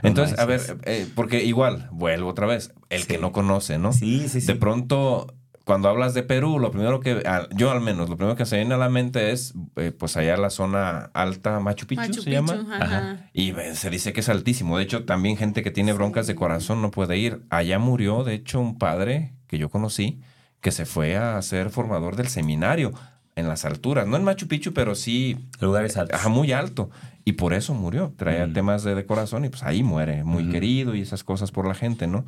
Entonces, a ver, eh, porque igual, vuelvo otra vez, el que no conoce, ¿no? Sí, sí, sí. De pronto, cuando hablas de Perú, lo primero que, al- yo al menos, lo primero que se viene a la mente es, eh, pues allá la zona alta, Machu Picchu, Machu se Picchu, llama. ajá. Ajá. Y eh, se dice que es altísimo. De hecho, también gente que tiene broncas de corazón no puede ir. Allá murió, de hecho, un padre que yo conocí que se fue a ser formador del seminario en las alturas. No en Machu Picchu, pero sí Lugares altos. Ajá, muy alto. Y por eso murió. Traía Mm. temas de, de corazón y pues ahí muere, muy querido y esas cosas por la gente, ¿no?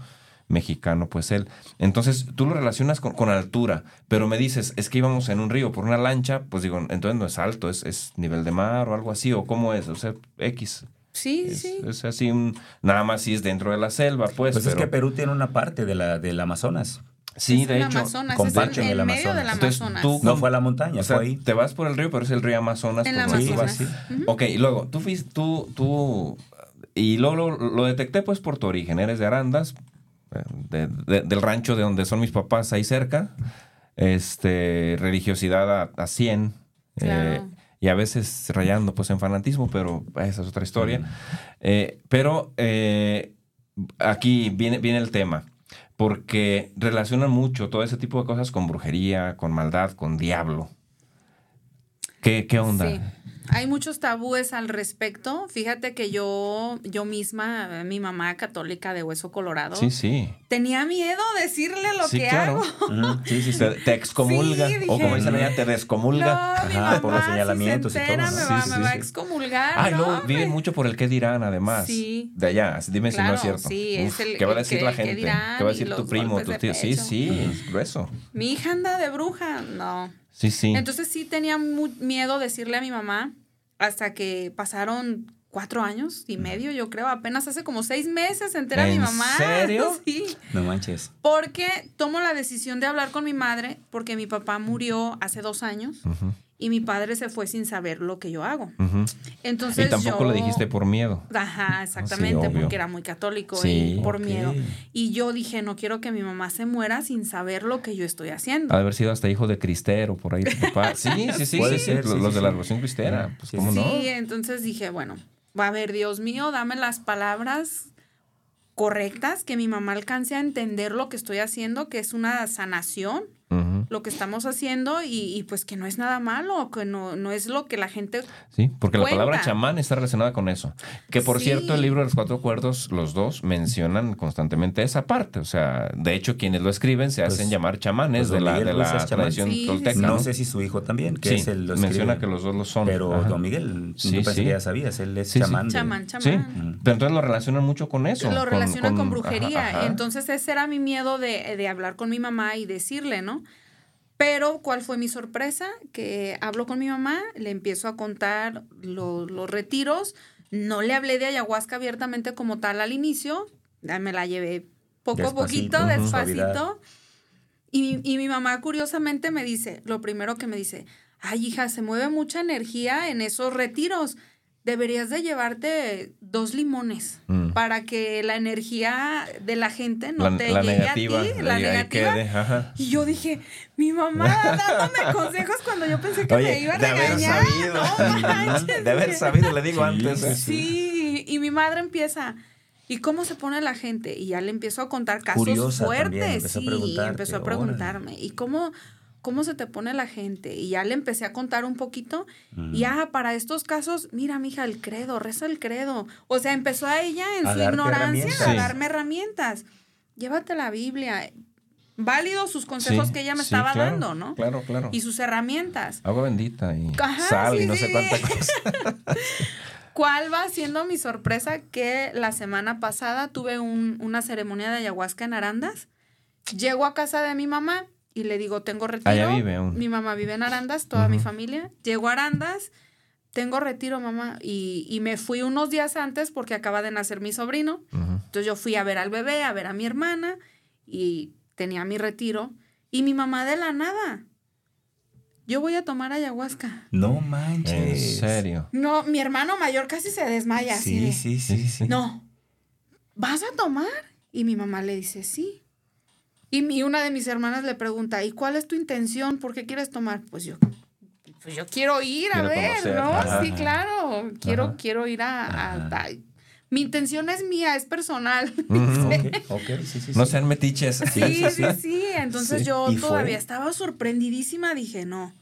Mexicano, pues él. Entonces tú lo relacionas con, con altura, pero me dices, es que íbamos en un río por una lancha, pues digo, entonces no es alto, es, es nivel de mar o algo así, o cómo es, o sea, X. Sí, Es, sí. es así, un- nada más si es dentro de la selva, pues. Pues es que Perú tiene una parte de la, del Amazonas. sí, Es de el hecho. Amazonas, comparten es en, el medio Amazonas. del Entonces, Amazonas. tú- No fue a la montaña, O sea, fue ahí. te vas por el río, pero es el río Amazonas. En el tú Amazonas. vas. Ok, y luego, tú fuiste, tú, tú, y luego lo, lo detecté pues por tu origen, eres de Arandas, de- de- del rancho de donde son mis papás ahí cerca, este, religiosidad a, a 100, eh, y a veces rayando pues en fanatismo, pero esa es otra historia. Eh, pero eh, aquí viene, viene el tema, porque relacionan mucho todo ese tipo de cosas con brujería, con maldad, con diablo. ¿Qué, qué onda? Sí. Hay muchos tabúes al respecto. Fíjate que yo, yo misma, mi mamá católica de hueso colorado, Sí, sí. tenía miedo decirle lo Sí, que claro. hago. Sí, sí. Te, excomulga. Sí, o como dije, dicen allá, te descomulga. No, mi Ajá, mamá, por los si se señalamientos y todo, entera, ¿no? me, va, me va a excomulgar. Ah, y ¿no, hombre? viven mucho por el qué dirán, además. Sí. De allá. Dime si no es Claro, cierto. sí, es el- ¿Qué va a decir la gente? dirán ¿Qué va a decir tu primo, tu tío? Sí, sí, es grueso. Mi hija anda de bruja. No. Sí, sí. Entonces sí tenía mu- miedo decirle a mi mamá hasta que pasaron cuatro años y medio, yo creo. Apenas hace como seis meses se entera mi ¿En mamá. serio? Sí. No manches. Porque tomo la decisión de hablar con mi madre porque mi papá murió hace dos años Ujú, y mi padre se fue sin saber lo que yo hago. Entonces Y tampoco yo- le dijiste por miedo. Ajá, exactamente, obvio. porque era muy católico Sí. y por miedo. Y yo dije, no quiero que mi mamá se muera sin saber lo que yo estoy haciendo. Ha de haber sido hasta hijo de cristero por ahí tu papá. Sí, sí, sí. Puede sí, ser, los, sí, los sí, de la revolución cristera. Pues, Sí, ¿cómo sí, no? entonces dije, bueno, a ver, Dios mío, dame las palabras correctas, que mi mamá alcance a entender lo que estoy haciendo, que es una sanación lo que estamos haciendo y, pues que no es nada malo, que no, no es lo que la gente... Sí, porque la palabra chamán está relacionada con eso. Que por cierto, el libro de los cuatro cuerdos, los dos mencionan constantemente esa parte. O sea, de hecho, quienes lo escriben se hacen pues, llamar chamanes pues, de la, de la tradición tolteca. ¿no? sé si su hijo también, que es el, menciona que los dos lo son. Pero Don Miguel, sí, pensé que ya sabías, él es chamán. Chamán, chamán. Sí, pero entonces lo relacionan mucho con eso. Lo relacionan con, brujería. Entonces ese era mi miedo de, de hablar con mi mamá y decirle, ¿no? Pero, ¿cuál fue mi sorpresa? Que hablo con mi mamá, le empiezo a contar los retiros. No le hablé de ayahuasca abiertamente como tal al inicio. Me la llevé poco a poquito, despacito. Y, y mi mamá, curiosamente, me dice, lo primero que me dice, ay, hija, se mueve mucha energía en esos retiros deberías de llevarte dos limones mm. para que la energía de la gente no te llegue a ti, la negativa. y yo dije, mi mamá dándome consejos cuando yo pensé que me iba a de regañar. Haber sabido, de haber sabido, le digo antes. ¿eh? Sí, y mi madre empieza, ¿y cómo se pone la gente? Y ya le empiezo a contar casos fuertes. sí, empezó a preguntarme, ¿y cómo cómo se te pone la gente. Y ya le empecé a contar un poquito. Y ah, para estos casos, mira, mija, el credo, reza el credo. O sea, empezó a ella en su ignorancia a darme herramientas. Llévate la Biblia. Válido sus consejos que ella me estaba dando, ¿no? Claro, claro. Y sus herramientas. Agua bendita y sal y no sé cuánta cosa. ¿Cuál va siendo mi sorpresa? Que la semana pasada tuve una ceremonia de ayahuasca en Arandas. Llego a casa de mi mamá y le digo, tengo retiro. Mi mamá vive en Arandas, toda mi familia. Llego a Arandas, tengo retiro, mamá. Y, me fui unos días antes porque acaba de nacer mi sobrino. Entonces yo fui a ver al bebé, a ver a mi hermana y tenía mi retiro. Y mi mamá de la nada. Yo voy a tomar ayahuasca. No manches. ¿En serio? No, mi hermano mayor casi se desmaya. Sí, sí, sí, sí. No. ¿Vas a tomar? Y mi mamá le dice, sí. Y, una de mis hermanas le pregunta, ¿y cuál es tu intención? ¿Por qué quieres tomar? Pues yo, pues yo quiero ir a ver, ¿no? Sí, claro. Quiero, quiero ir a, mi intención es mía, es personal. no sean metiches. Sí, sí, sí. sí. Entonces yo todavía estaba sorprendidísima. Dije, no,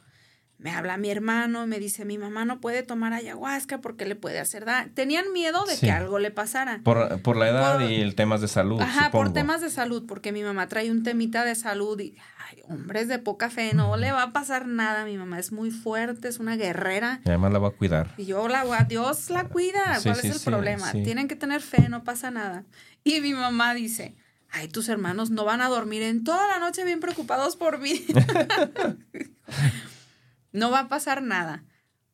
me habla mi hermano, me dice, mi mamá no puede tomar ayahuasca porque le puede hacer daño. Tenían miedo de que algo le pasara. Por, la edad y el temas de salud. Ajá, por temas de salud, porque mi mamá trae un temita de salud y, ay, hombres de poca fe, no le va a pasar nada. Mi mamá es muy fuerte, es una guerrera. Y además la va a cuidar. Y yo la Dios la cuida. ¿Cuál es el problema? Tienen que tener fe, no pasa nada. Y mi mamá dice, ay, tus hermanos no van a dormir en toda la noche bien preocupados por mí. No va a pasar nada.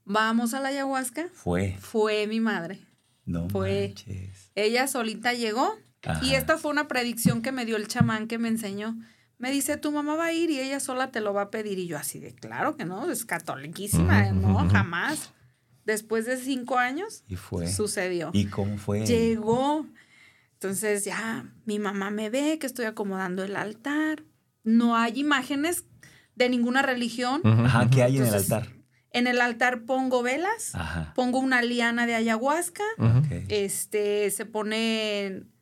Vamos a la ayahuasca. Fue. Fue mi madre. No fue. Ella solita llegó. Y esta fue una predicción que me dio el chamán que me enseñó. Me dice, tu mamá va a ir y ella sola te lo va a pedir. Y yo así de, claro que no, es catoliquísima, no, jamás. Después de cinco años, y fue. sucedió. ¿Y cómo fue? Llegó. Entonces ya mi mamá me ve que estoy acomodando el altar. No hay imágenes de ninguna religión. Ajá, ¿qué hay en el altar? En el altar pongo velas, pongo una liana de ayahuasca, este, se ponen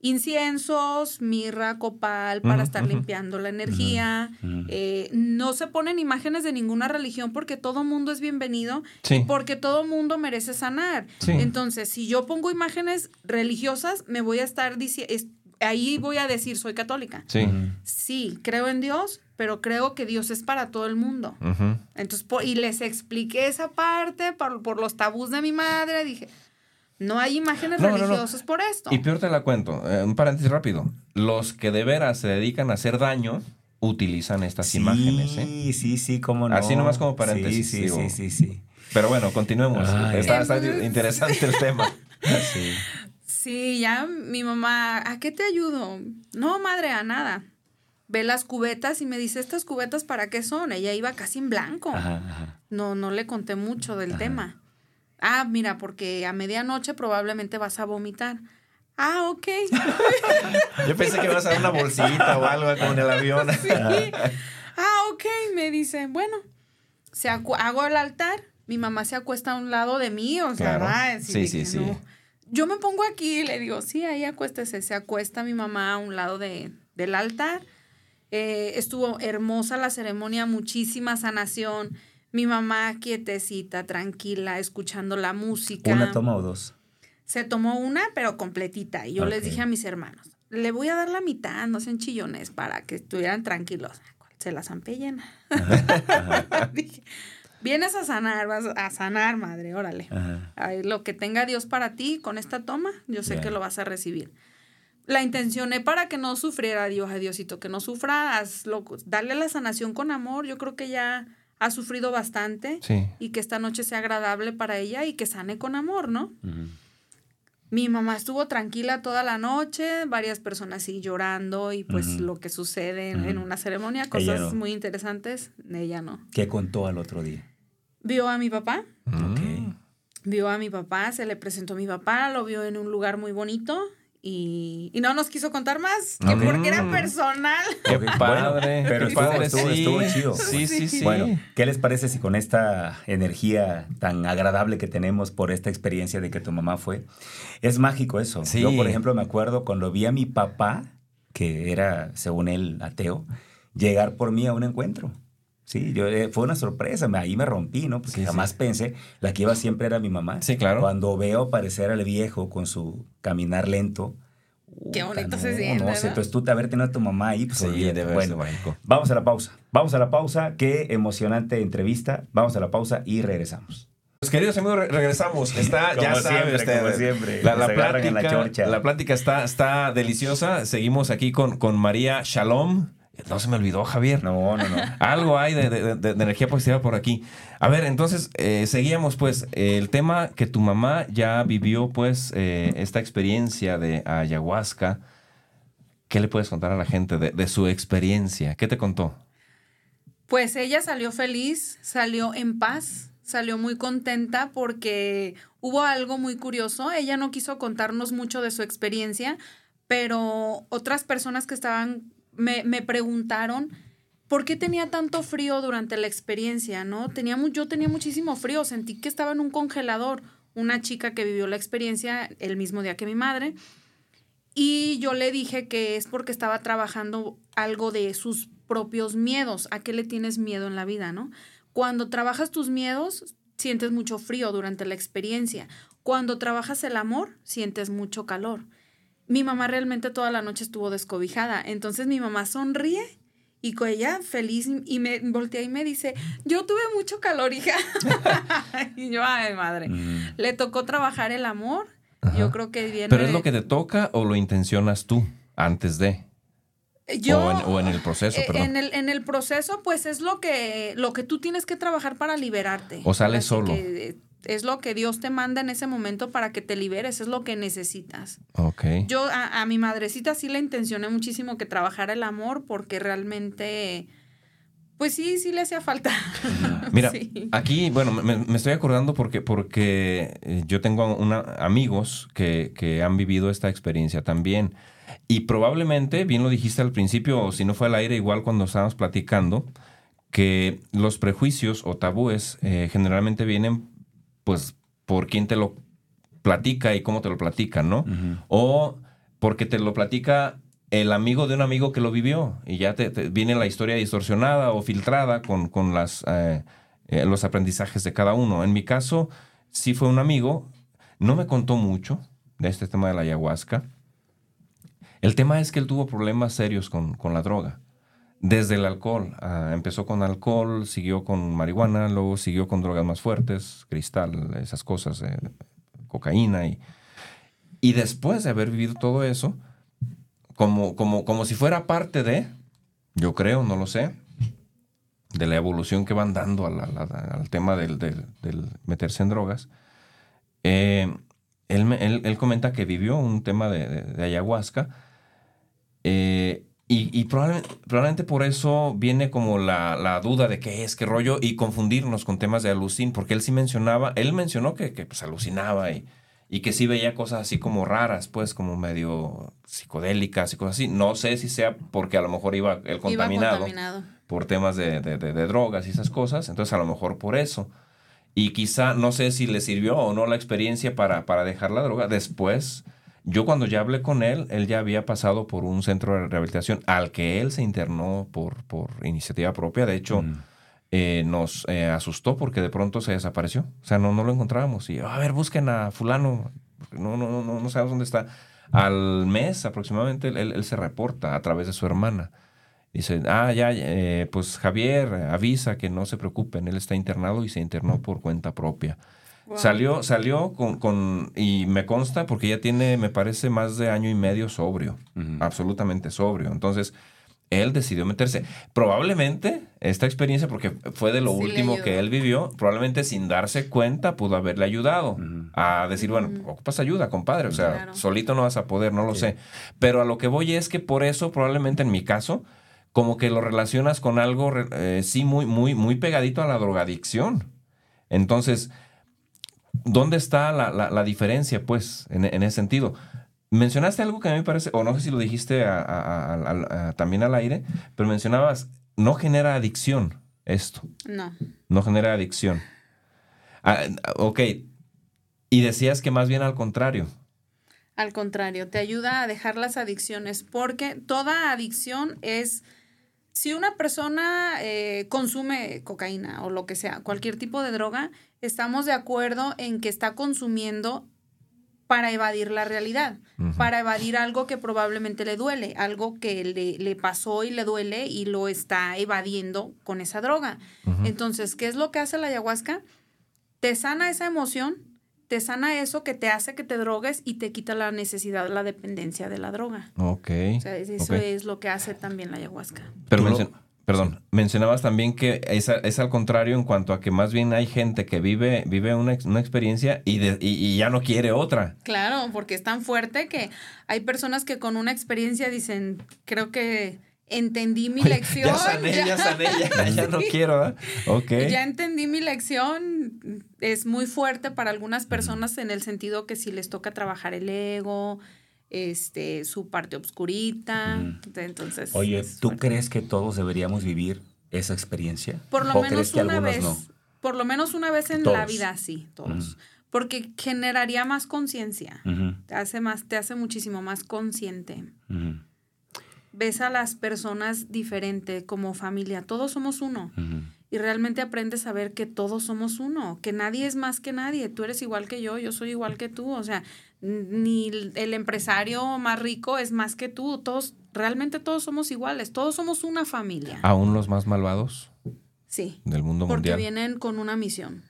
inciensos, mirra, copal para estar limpiando la energía. Eh, no se ponen imágenes de ninguna religión porque todo mundo es bienvenido y porque todo mundo merece sanar. Entonces, si yo pongo imágenes religiosas, me voy a estar diciendo, ahí voy a decir, soy católica. Sí. Sí, creo en Dios, pero creo que Dios es para todo el mundo. Entonces, y les expliqué esa parte por, los tabús de mi madre, dije, no hay imágenes religiosas por esto. Y peor te la cuento, eh, un paréntesis rápido, los que de veras se dedican a hacer daño utilizan estas imágenes. Sí, ¿eh? sí, sí, cómo no. Así nomás como paréntesis. Sí, sí, sí, sí, Pero bueno, continuemos. está, interesante el tema. sí. sí, ya mi mamá, ¿a qué te ayudo? No, madre, a nada ve las cubetas y me dice, ¿estas cubetas para qué son? Ella iba casi en blanco. No, no le conté mucho del tema. Ah, mira, porque a medianoche probablemente vas a vomitar. Ah, ok. Yo pensé que ibas a dar una bolsita o algo como en el avión. Ah, ok, me dice, bueno, se hago el altar mi mamá se acuesta a un lado de mí, o sea, Claro. Sí, sí, no. sí. Yo me pongo aquí y le digo, sí, ahí acuéstese. Se acuesta mi mamá a un lado de, del altar. Eh, estuvo hermosa la ceremonia, muchísima sanación. Mi mamá quietecita, tranquila, escuchando la música. ¿Una toma o dos? Se tomó una, pero completita. Y yo les dije a mis hermanos, le voy a dar la mitad, no sean chillones, para que estuvieran tranquilos. Se la zampé llena. Dije, vienes a sanar, vas a sanar, madre, órale. Ay, lo que tenga Dios para ti con esta toma, yo sé que lo vas a recibir. La intencioné para que no sufriera Dios, a Diosito, que no sufra, hazlo- darle la sanación con amor. Yo creo que ya ha sufrido bastante Sí. y que esta noche sea agradable para ella y que sane con amor, ¿no? Mi mamá estuvo tranquila toda la noche, varias personas sí llorando y pues lo que sucede en, una ceremonia, cosas no. muy interesantes, ella no. ¿Qué contó al otro día? Vio a mi papá, Ok. vio a mi papá, se le presentó a mi papá, lo vio en un lugar muy bonito y, y no nos quiso contar más, que porque era personal. Qué padre. bueno, pero qué estuvo- padre, estuvo- sí. estuvo chido. Sí, sí, sí. Bueno, ¿qué les parece si con esta energía tan agradable que tenemos por esta experiencia de que tu mamá fue? Es mágico eso. Sí. Yo, por ejemplo, me acuerdo cuando vi a mi papá, que era, según él, ateo, llegar por mí a un encuentro. Sí, yo, eh, fue una sorpresa, me- ahí me rompí, ¿no? Porque Sí, sí. jamás pensé, la que iba siempre era mi mamá. Sí, claro. Cuando veo aparecer al viejo con su caminar lento. Qué bonito no, se siente, No sé, ¿no? entonces tú de haber tenido a tu mamá ahí, pues Sí, debe bueno. Vamos a la pausa. Vamos a la pausa. Qué emocionante entrevista. Vamos a la pausa y regresamos. Pues queridos amigos, re- regresamos. Está, ya Como sabe siempre, usted, como siempre. La, la la plática, chorcha. la plática está, está deliciosa. Seguimos aquí con, con María Shalom. No se me olvidó, Javier. No, no, no. Algo hay de, de- de- de energía positiva por aquí. A ver, entonces, eh, seguíamos pues el tema que tu mamá ya vivió pues eh, esta experiencia de ayahuasca. ¿Qué le puedes contar a la gente de, de su experiencia? ¿Qué te contó? Pues ella salió feliz, salió en paz, salió muy contenta porque hubo algo muy curioso. Ella no quiso contarnos mucho de su experiencia, pero otras personas que estaban me, preguntaron por qué tenía tanto frío durante la experiencia, ¿no? Tenía, yo tenía muchísimo frío, sentí que estaba en un congelador. Una chica que vivió la experiencia el mismo día que mi madre. Y yo le dije que es porque estaba trabajando algo de sus propios miedos. ¿A qué le tienes miedo en la vida, no? Cuando trabajas tus miedos, sientes mucho frío durante la experiencia. Cuando trabajas el amor, sientes mucho calor. Mi mamá realmente toda la noche estuvo descobijada. Entonces mi mamá sonríe y con ella feliz y me voltea y me dice, yo tuve mucho calor, hija. y yo, ay, madre. Mm. Le tocó trabajar el amor. Ajá. Yo creo que viene... ¿Pero es lo que te toca o lo intencionas tú antes de? Yo, o, en, o en el proceso, eh, perdón. En el, en el proceso, pues es lo que, lo que tú tienes que trabajar para liberarte. O sale Ahora sí solo. que, eh, es lo que Dios te manda en ese momento para que te liberes, es lo que necesitas. Ok. Yo a, a mi madrecita sí le intencioné muchísimo que trabajara el amor porque realmente, pues sí, sí le hacía falta. Mira, Sí. aquí, bueno, me, me estoy acordando porque, porque eh, yo tengo una- amigos que, que han vivido esta experiencia también. Y probablemente, bien lo dijiste al principio, o si no fue al aire, igual cuando estábamos platicando, que los prejuicios o tabúes eh, generalmente vienen, pues, por quién te lo platica y cómo te lo platican, ¿no? O porque te lo platica el amigo de un amigo que lo vivió y ya te, te- viene la historia distorsionada o filtrada con, con las, eh, eh, los aprendizajes de cada uno. En mi caso, sí fue un amigo, no me contó mucho de este tema de la ayahuasca. El tema es que él tuvo problemas serios con, con la droga. Desde el alcohol. ah, empezó con alcohol, siguió con marihuana, luego siguió con drogas más fuertes, cristal, esas cosas, eh, cocaína y, y después de haber vivido todo eso, como, como, como si fuera parte de, yo creo, no lo sé, de la evolución que van dando al tema del, del- meterse en drogas, eh, él, él- él comenta que vivió un tema de ayahuasca eh, y, y probablemente, probablemente por eso viene como la, la duda de qué es, qué rollo y confundirnos con temas de alucin, porque él sí mencionaba, él mencionó que, que, pues, alucinaba y, y que sí veía cosas así como raras, pues como medio psicodélicas y cosas así. No sé si sea porque a lo mejor iba el contaminado Iba contaminado. por temas de, de- de- de drogas y esas cosas, entonces a lo mejor por eso. Y quizá, no sé si le sirvió o no la experiencia para, para dejar la droga. Después, yo cuando ya hablé con él, él ya había pasado por un centro de rehabilitación al que él se internó por, por iniciativa propia. De hecho, Mm. eh, nos eh, asustó porque de pronto se desapareció. O sea, no, no lo encontrábamos. Y, a ver, busquen a fulano. No, no, no, no, no sabemos dónde está. Al mes aproximadamente, él, él se reporta a través de su hermana. Dice, ah, ya, eh, pues Javier avisa que no se preocupen, él está internado y se internó por cuenta propia. Wow. Salió, salió con, con, y me consta porque ya tiene, me parece, más de año y medio sobrio, absolutamente sobrio. Entonces, él decidió meterse. Probablemente esta experiencia, porque fue de lo Sí último que él vivió, probablemente sin darse cuenta pudo haberle ayudado a decir, bueno, ocupas ayuda, compadre. O sea, Claro. solito no vas a poder, no lo Sí. sé. Pero a lo que voy es que por eso, probablemente en mi caso, como que lo relacionas con algo, eh, sí, muy, muy, muy pegadito a la drogadicción. Entonces, ¿dónde está la, la- la diferencia, pues, en, en ese sentido? Mencionaste algo que a mí me parece, o no sé si lo dijiste a- a- a- a- a- también al aire, pero mencionabas, no genera adicción esto, No. no genera adicción. Ah, ok, y decías que más bien al contrario. Al contrario, te ayuda a dejar las adicciones porque toda adicción es, si una persona eh, consume cocaína o lo que sea, cualquier tipo de droga, estamos de acuerdo en que está consumiendo para evadir la realidad, para evadir algo que probablemente le duele, algo que le, le pasó y le duele y lo está evadiendo con esa droga. Entonces, ¿qué es lo que hace la ayahuasca? Te sana esa emoción, te sana eso que te hace que te drogues y te quita la necesidad, la dependencia de la droga. Ok. O sea, es- eso es lo que hace también la ayahuasca. Pero mencion- perdón, mencionabas también que es, es al contrario en cuanto a que más bien hay gente que vive, vive una, una experiencia y, de- y- y ya no quiere otra. Claro, porque es tan fuerte que hay personas que con una experiencia dicen, creo que entendí mi lección. ya sané, ya, sané, ya, ya no quiero. ¿verdad? Ok. Ya entendí mi lección. Es muy fuerte para algunas personas en el sentido que si les toca trabajar el ego, este, su parte obscurita. Entonces. Oye, ¿tú fuerte. crees que todos deberíamos vivir esa experiencia? Por lo ¿O crees menos que una vez. no? Por lo menos una vez en Todos. la vida, sí, todos. Porque generaría más conciencia. Te hace más, te hace muchísimo más consciente. Ves a las personas diferente, como familia. Todos somos uno. y realmente aprendes a ver que todos somos uno, que nadie es más que nadie, tú eres igual que yo, yo soy igual que tú, o sea, ni el empresario más rico es más que tú, todos, realmente todos somos iguales, todos somos una familia. Aún los más malvados Sí, del mundo porque mundial. vienen con una misión.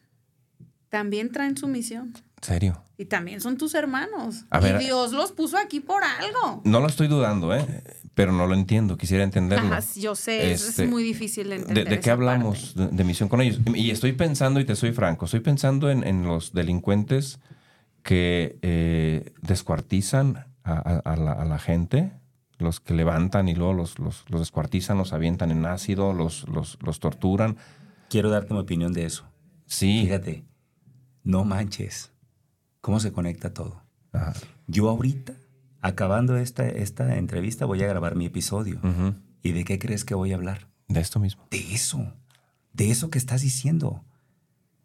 También traen su misión. Serio. Y también son tus hermanos. A y ver- Dios los puso aquí por algo. No lo estoy dudando, ¿eh? Pero no lo entiendo. Quisiera entenderlo. Ajá, yo sé, es- Este, es muy difícil de ¿De, entender. de qué hablamos de, de misión con ellos? Y estoy pensando, y te soy franco, estoy pensando en, en los delincuentes que eh, descuartizan a, a- a la, a la gente, los que levantan y luego los, los, los descuartizan, los avientan en ácido, los, los, los torturan. Quiero darte mi opinión de eso. Sí. Fíjate, no manches. ¿Cómo se conecta todo? Ajá. Yo ahorita, acabando esta, esta entrevista, voy a grabar mi episodio. ¿Y de qué crees que voy a hablar? De esto mismo. De eso. De eso que estás diciendo.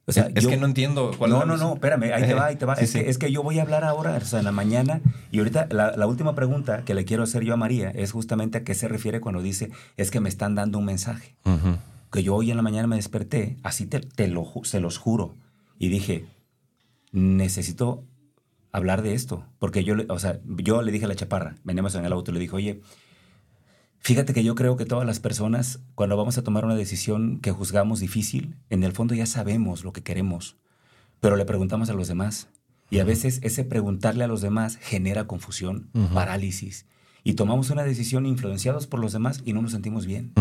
O sea, es, yo- que no entiendo cuál No, no, no, espérame, ahí te va, ahí te va. Sí, es, sí. Que, es que yo voy a hablar ahora, o sea, en la mañana, y ahorita la, la última pregunta que le quiero hacer yo a María es justamente a qué se refiere cuando dice, es que me están dando un mensaje. Que yo hoy en la mañana me desperté, así te, te lo, se los juro, y dije, necesito hablar de esto, porque yo, le- o sea, yo le dije a la chaparra, veníamos en el auto, le dije, oye, fíjate que yo creo que todas las personas, cuando vamos a tomar una decisión que juzgamos difícil, en el fondo ya sabemos lo que queremos, pero le preguntamos a los demás. Y a veces ese preguntarle a los demás genera confusión, parálisis. Y tomamos una decisión influenciados por los demás y no nos sentimos bien.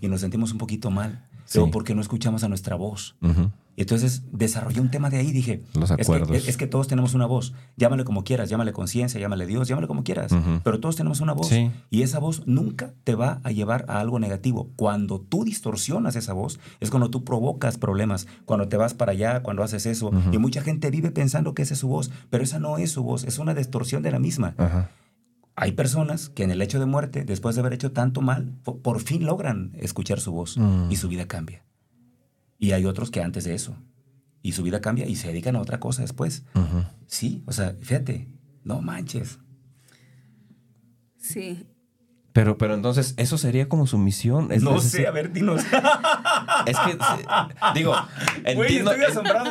Y nos sentimos un poquito mal. Sí. Luego porque no escuchamos a nuestra voz. Ujú. Y entonces desarrollé un tema de ahí. Dije, Los es que, acuerdos. es, que todos tenemos una voz. Llámale como quieras, llámale conciencia, llámale Dios, llámale como quieras. Ujú. Pero todos tenemos una voz. Sí. Y esa voz nunca te va a llevar a algo negativo. Cuando tú distorsionas esa voz, es cuando tú provocas problemas. Cuando te vas para allá, cuando haces eso. Ujú. Y mucha gente vive pensando que esa es su voz, pero esa no es su voz, es una distorsión de la misma. Ajá. Hay personas que en el hecho de muerte, después de haber hecho tanto mal, po- por fin logran escuchar su voz Mm. y su vida cambia. Y hay otros que antes de eso. y su vida cambia y se dedican a otra cosa después. Sí, o sea, fíjate, no manches. Sí. Pero, pero entonces, eso sería como su misión. Es, no sé, a ver, dinos. Es que, digo, Güey, entiendo,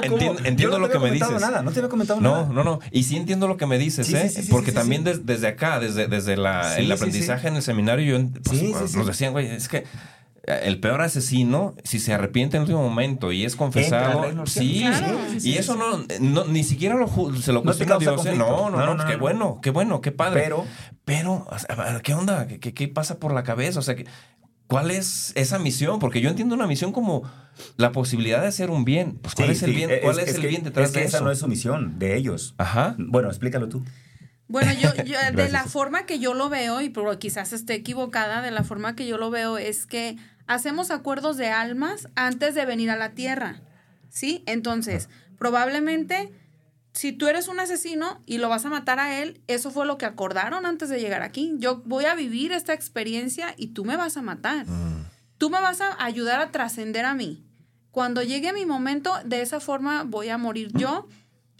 entiendo, entiendo no lo te que había me comentado dices. Nada, no te había comentado No, nada. no, no. Y sí entiendo lo que me dices, Sí, ¿eh? sí, sí, sí, Porque también des- desde acá, desde, desde la, el aprendizaje en el seminario, yo, pues, nos decían, güey, es que el peor asesino, si se arrepiente en el último momento y es confesado, Entra sí, cielo. Claro. Sí, sí, y eso no, no- ni siquiera lo, se lo No cuestiona causa Dios. No, no, No, no, no, no, qué no. bueno, qué bueno, qué padre. Pero, Pero, ¿qué onda? ¿Qué, qué, qué pasa por la cabeza? O sea, ¿cuál es esa misión? Porque yo entiendo una misión como la posibilidad de hacer un bien. Pues, ¿Cuál sí, es el sí, bien? ¿Cuál es, el que- bien detrás es que de esa eso? no es su misión, de ellos. Ajá. Bueno, explícalo tú. Bueno, yo, yo de la forma que yo lo veo, y pero quizás esté equivocada, de la forma que yo lo veo es que hacemos acuerdos de almas antes de venir a la tierra. ¿Sí? Entonces, probablemente, si tú eres un asesino y lo vas a matar a él, eso fue lo que acordaron antes de llegar aquí. Yo voy a vivir esta experiencia y tú me vas a matar. Tú me vas a ayudar a trascender a mí. Cuando llegue mi momento, de esa forma voy a morir yo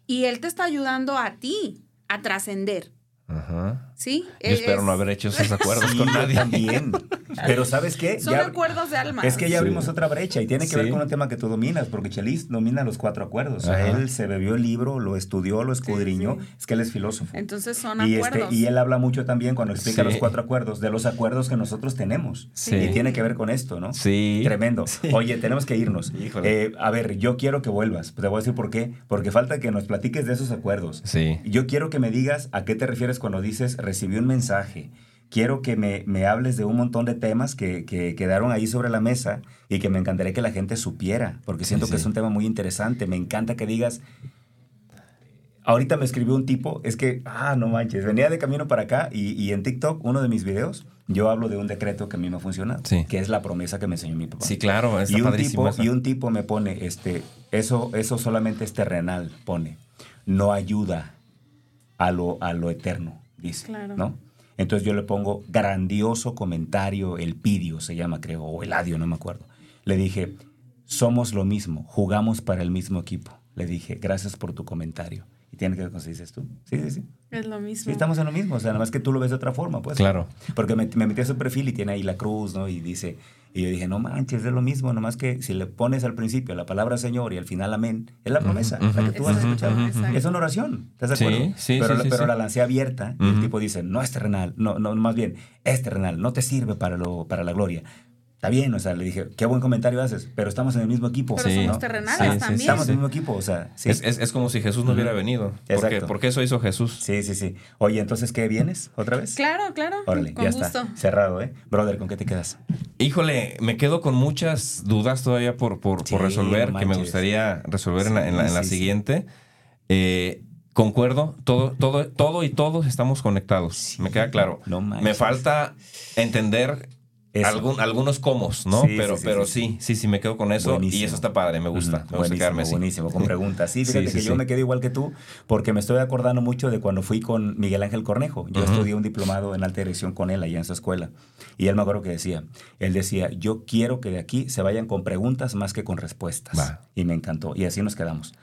y él te está ayudando a ti a trascender. Ajá. ¿Sí? Yo espero Es- no haber hecho esos acuerdos Sí, con yo nadie. también. Pero ¿sabes qué? Son Ya- acuerdos de alma. Es que ya Sí. abrimos otra brecha y tiene que ver con un tema que tú dominas, porque Chelis domina los cuatro acuerdos. O sea, Ajá. él se bebió el libro, lo estudió, lo escudriñó. sí. Es que él es filósofo. Entonces son Y, acuerdos. este, y él habla mucho también cuando explica Sí. los cuatro acuerdos, de los acuerdos que nosotros tenemos. Sí. Y tiene que ver con esto, ¿no? Sí. Tremendo. Sí. Oye, tenemos que irnos. Híjole. Eh, a ver, yo quiero que vuelvas. Te voy a decir por qué. Porque falta que nos platiques de esos acuerdos. Sí. Yo quiero que me digas a qué te refieres cuando dices recibí un mensaje. Quiero que me, me hables de un montón de temas que, que quedaron ahí sobre la mesa y que me encantaría que la gente supiera, porque siento Sí, que sí. es un tema muy interesante. Me encanta que digas. Ahorita me escribió un tipo, es que, ah, no manches, venía de camino para acá y, y en TikTok, uno de mis videos, yo hablo de un decreto que a mí me ha funcionado, Sí. que es la promesa que me enseñó mi papá. Sí, claro, está y un, padrísimo tipo, eso. y un tipo me pone, este, eso, eso solamente es terrenal, pone, no ayuda a lo, a lo eterno, dice, Claro. ¿no? Entonces yo le pongo grandioso comentario, el pidio se llama, creo, o el adio, no me acuerdo. Le dije, somos lo mismo, jugamos para el mismo equipo. Le dije, gracias por tu comentario. Y tiene que ver con que dices tú. Sí, sí, sí. Es lo mismo. Sí, estamos en lo mismo. O sea, nada más que tú lo ves de otra forma, pues. Claro. Porque me, me metí a su perfil y tiene ahí la cruz, ¿no? Y dice, y yo dije, no manches, es lo mismo, nomás que si le pones al principio la palabra Señor y al final amén, es la promesa, la que tú vas a escuchar. Es una oración, ¿estás de acuerdo? sí, pero sí, sí, pero sí. la lancé abierta y el tipo dice, no es terrenal, no, no, más bien, es terrenal, no te sirve para, lo, para la gloria. Está bien, o sea, le dije, qué buen comentario haces, pero estamos en el mismo equipo. Pero Sí. somos terrenales Sí, sí, también. Estamos en el mismo equipo, o sea, sí. Es, es- es como si Jesús no hubiera venido. Porque, Exacto. porque eso hizo Jesús. Sí, sí, sí. Oye, entonces, ¿qué vienes otra vez? Claro, claro. Órale, con ya gusto. está. Cerrado, ¿eh? Brother, ¿con qué te quedas? Híjole, me quedo con muchas dudas todavía por, por, Sí, por resolver, no que me gustaría resolver en la, en la- en la Sí, sí, sí. siguiente. Eh, concuerdo, todo, todo, todo y todos estamos conectados. Sí. Me queda claro. No me falta entender Eso. algún- algunos comos, ¿no? Sí, pero sí, sí, pero sí, sí, sí, me quedo con eso. Buenísimo. Y eso está padre, me gusta. Ujú, Me gusta buenísimo, quedarme así. buenísimo, con preguntas. Sí, fíjate que yo me quedé igual que tú, porque me estoy acordando mucho de cuando fui con Miguel Ángel Cornejo. Yo estudié un diplomado en alta dirección con él allá en su escuela. Y él me acuerdo que decía, él decía, yo quiero que de aquí se vayan con preguntas más que con respuestas. Y me encantó. Y así nos quedamos.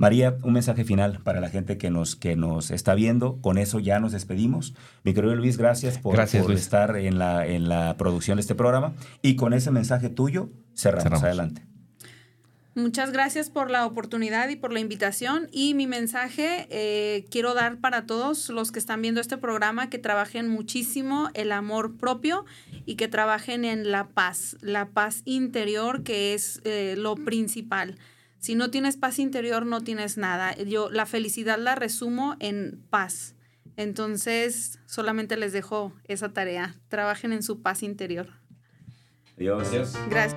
María, un mensaje final para la gente que nos, que nos está viendo. Con eso ya nos despedimos. Mi querido Luis, gracias por, Gracias, por Luis. estar en la, en la producción de este programa. Y con ese mensaje tuyo, cerramos. Cerramos. Adelante. Muchas gracias por la oportunidad y por la invitación. Y mi mensaje eh, quiero dar para todos los que están viendo este programa que trabajen muchísimo el amor propio y que trabajen en la paz, la paz interior que es eh, lo principal. Si no tienes paz interior, no tienes nada. Yo la felicidad la resumo en paz. Entonces, solamente les dejo esa tarea. Trabajen en su paz interior. Adiós. Gracias.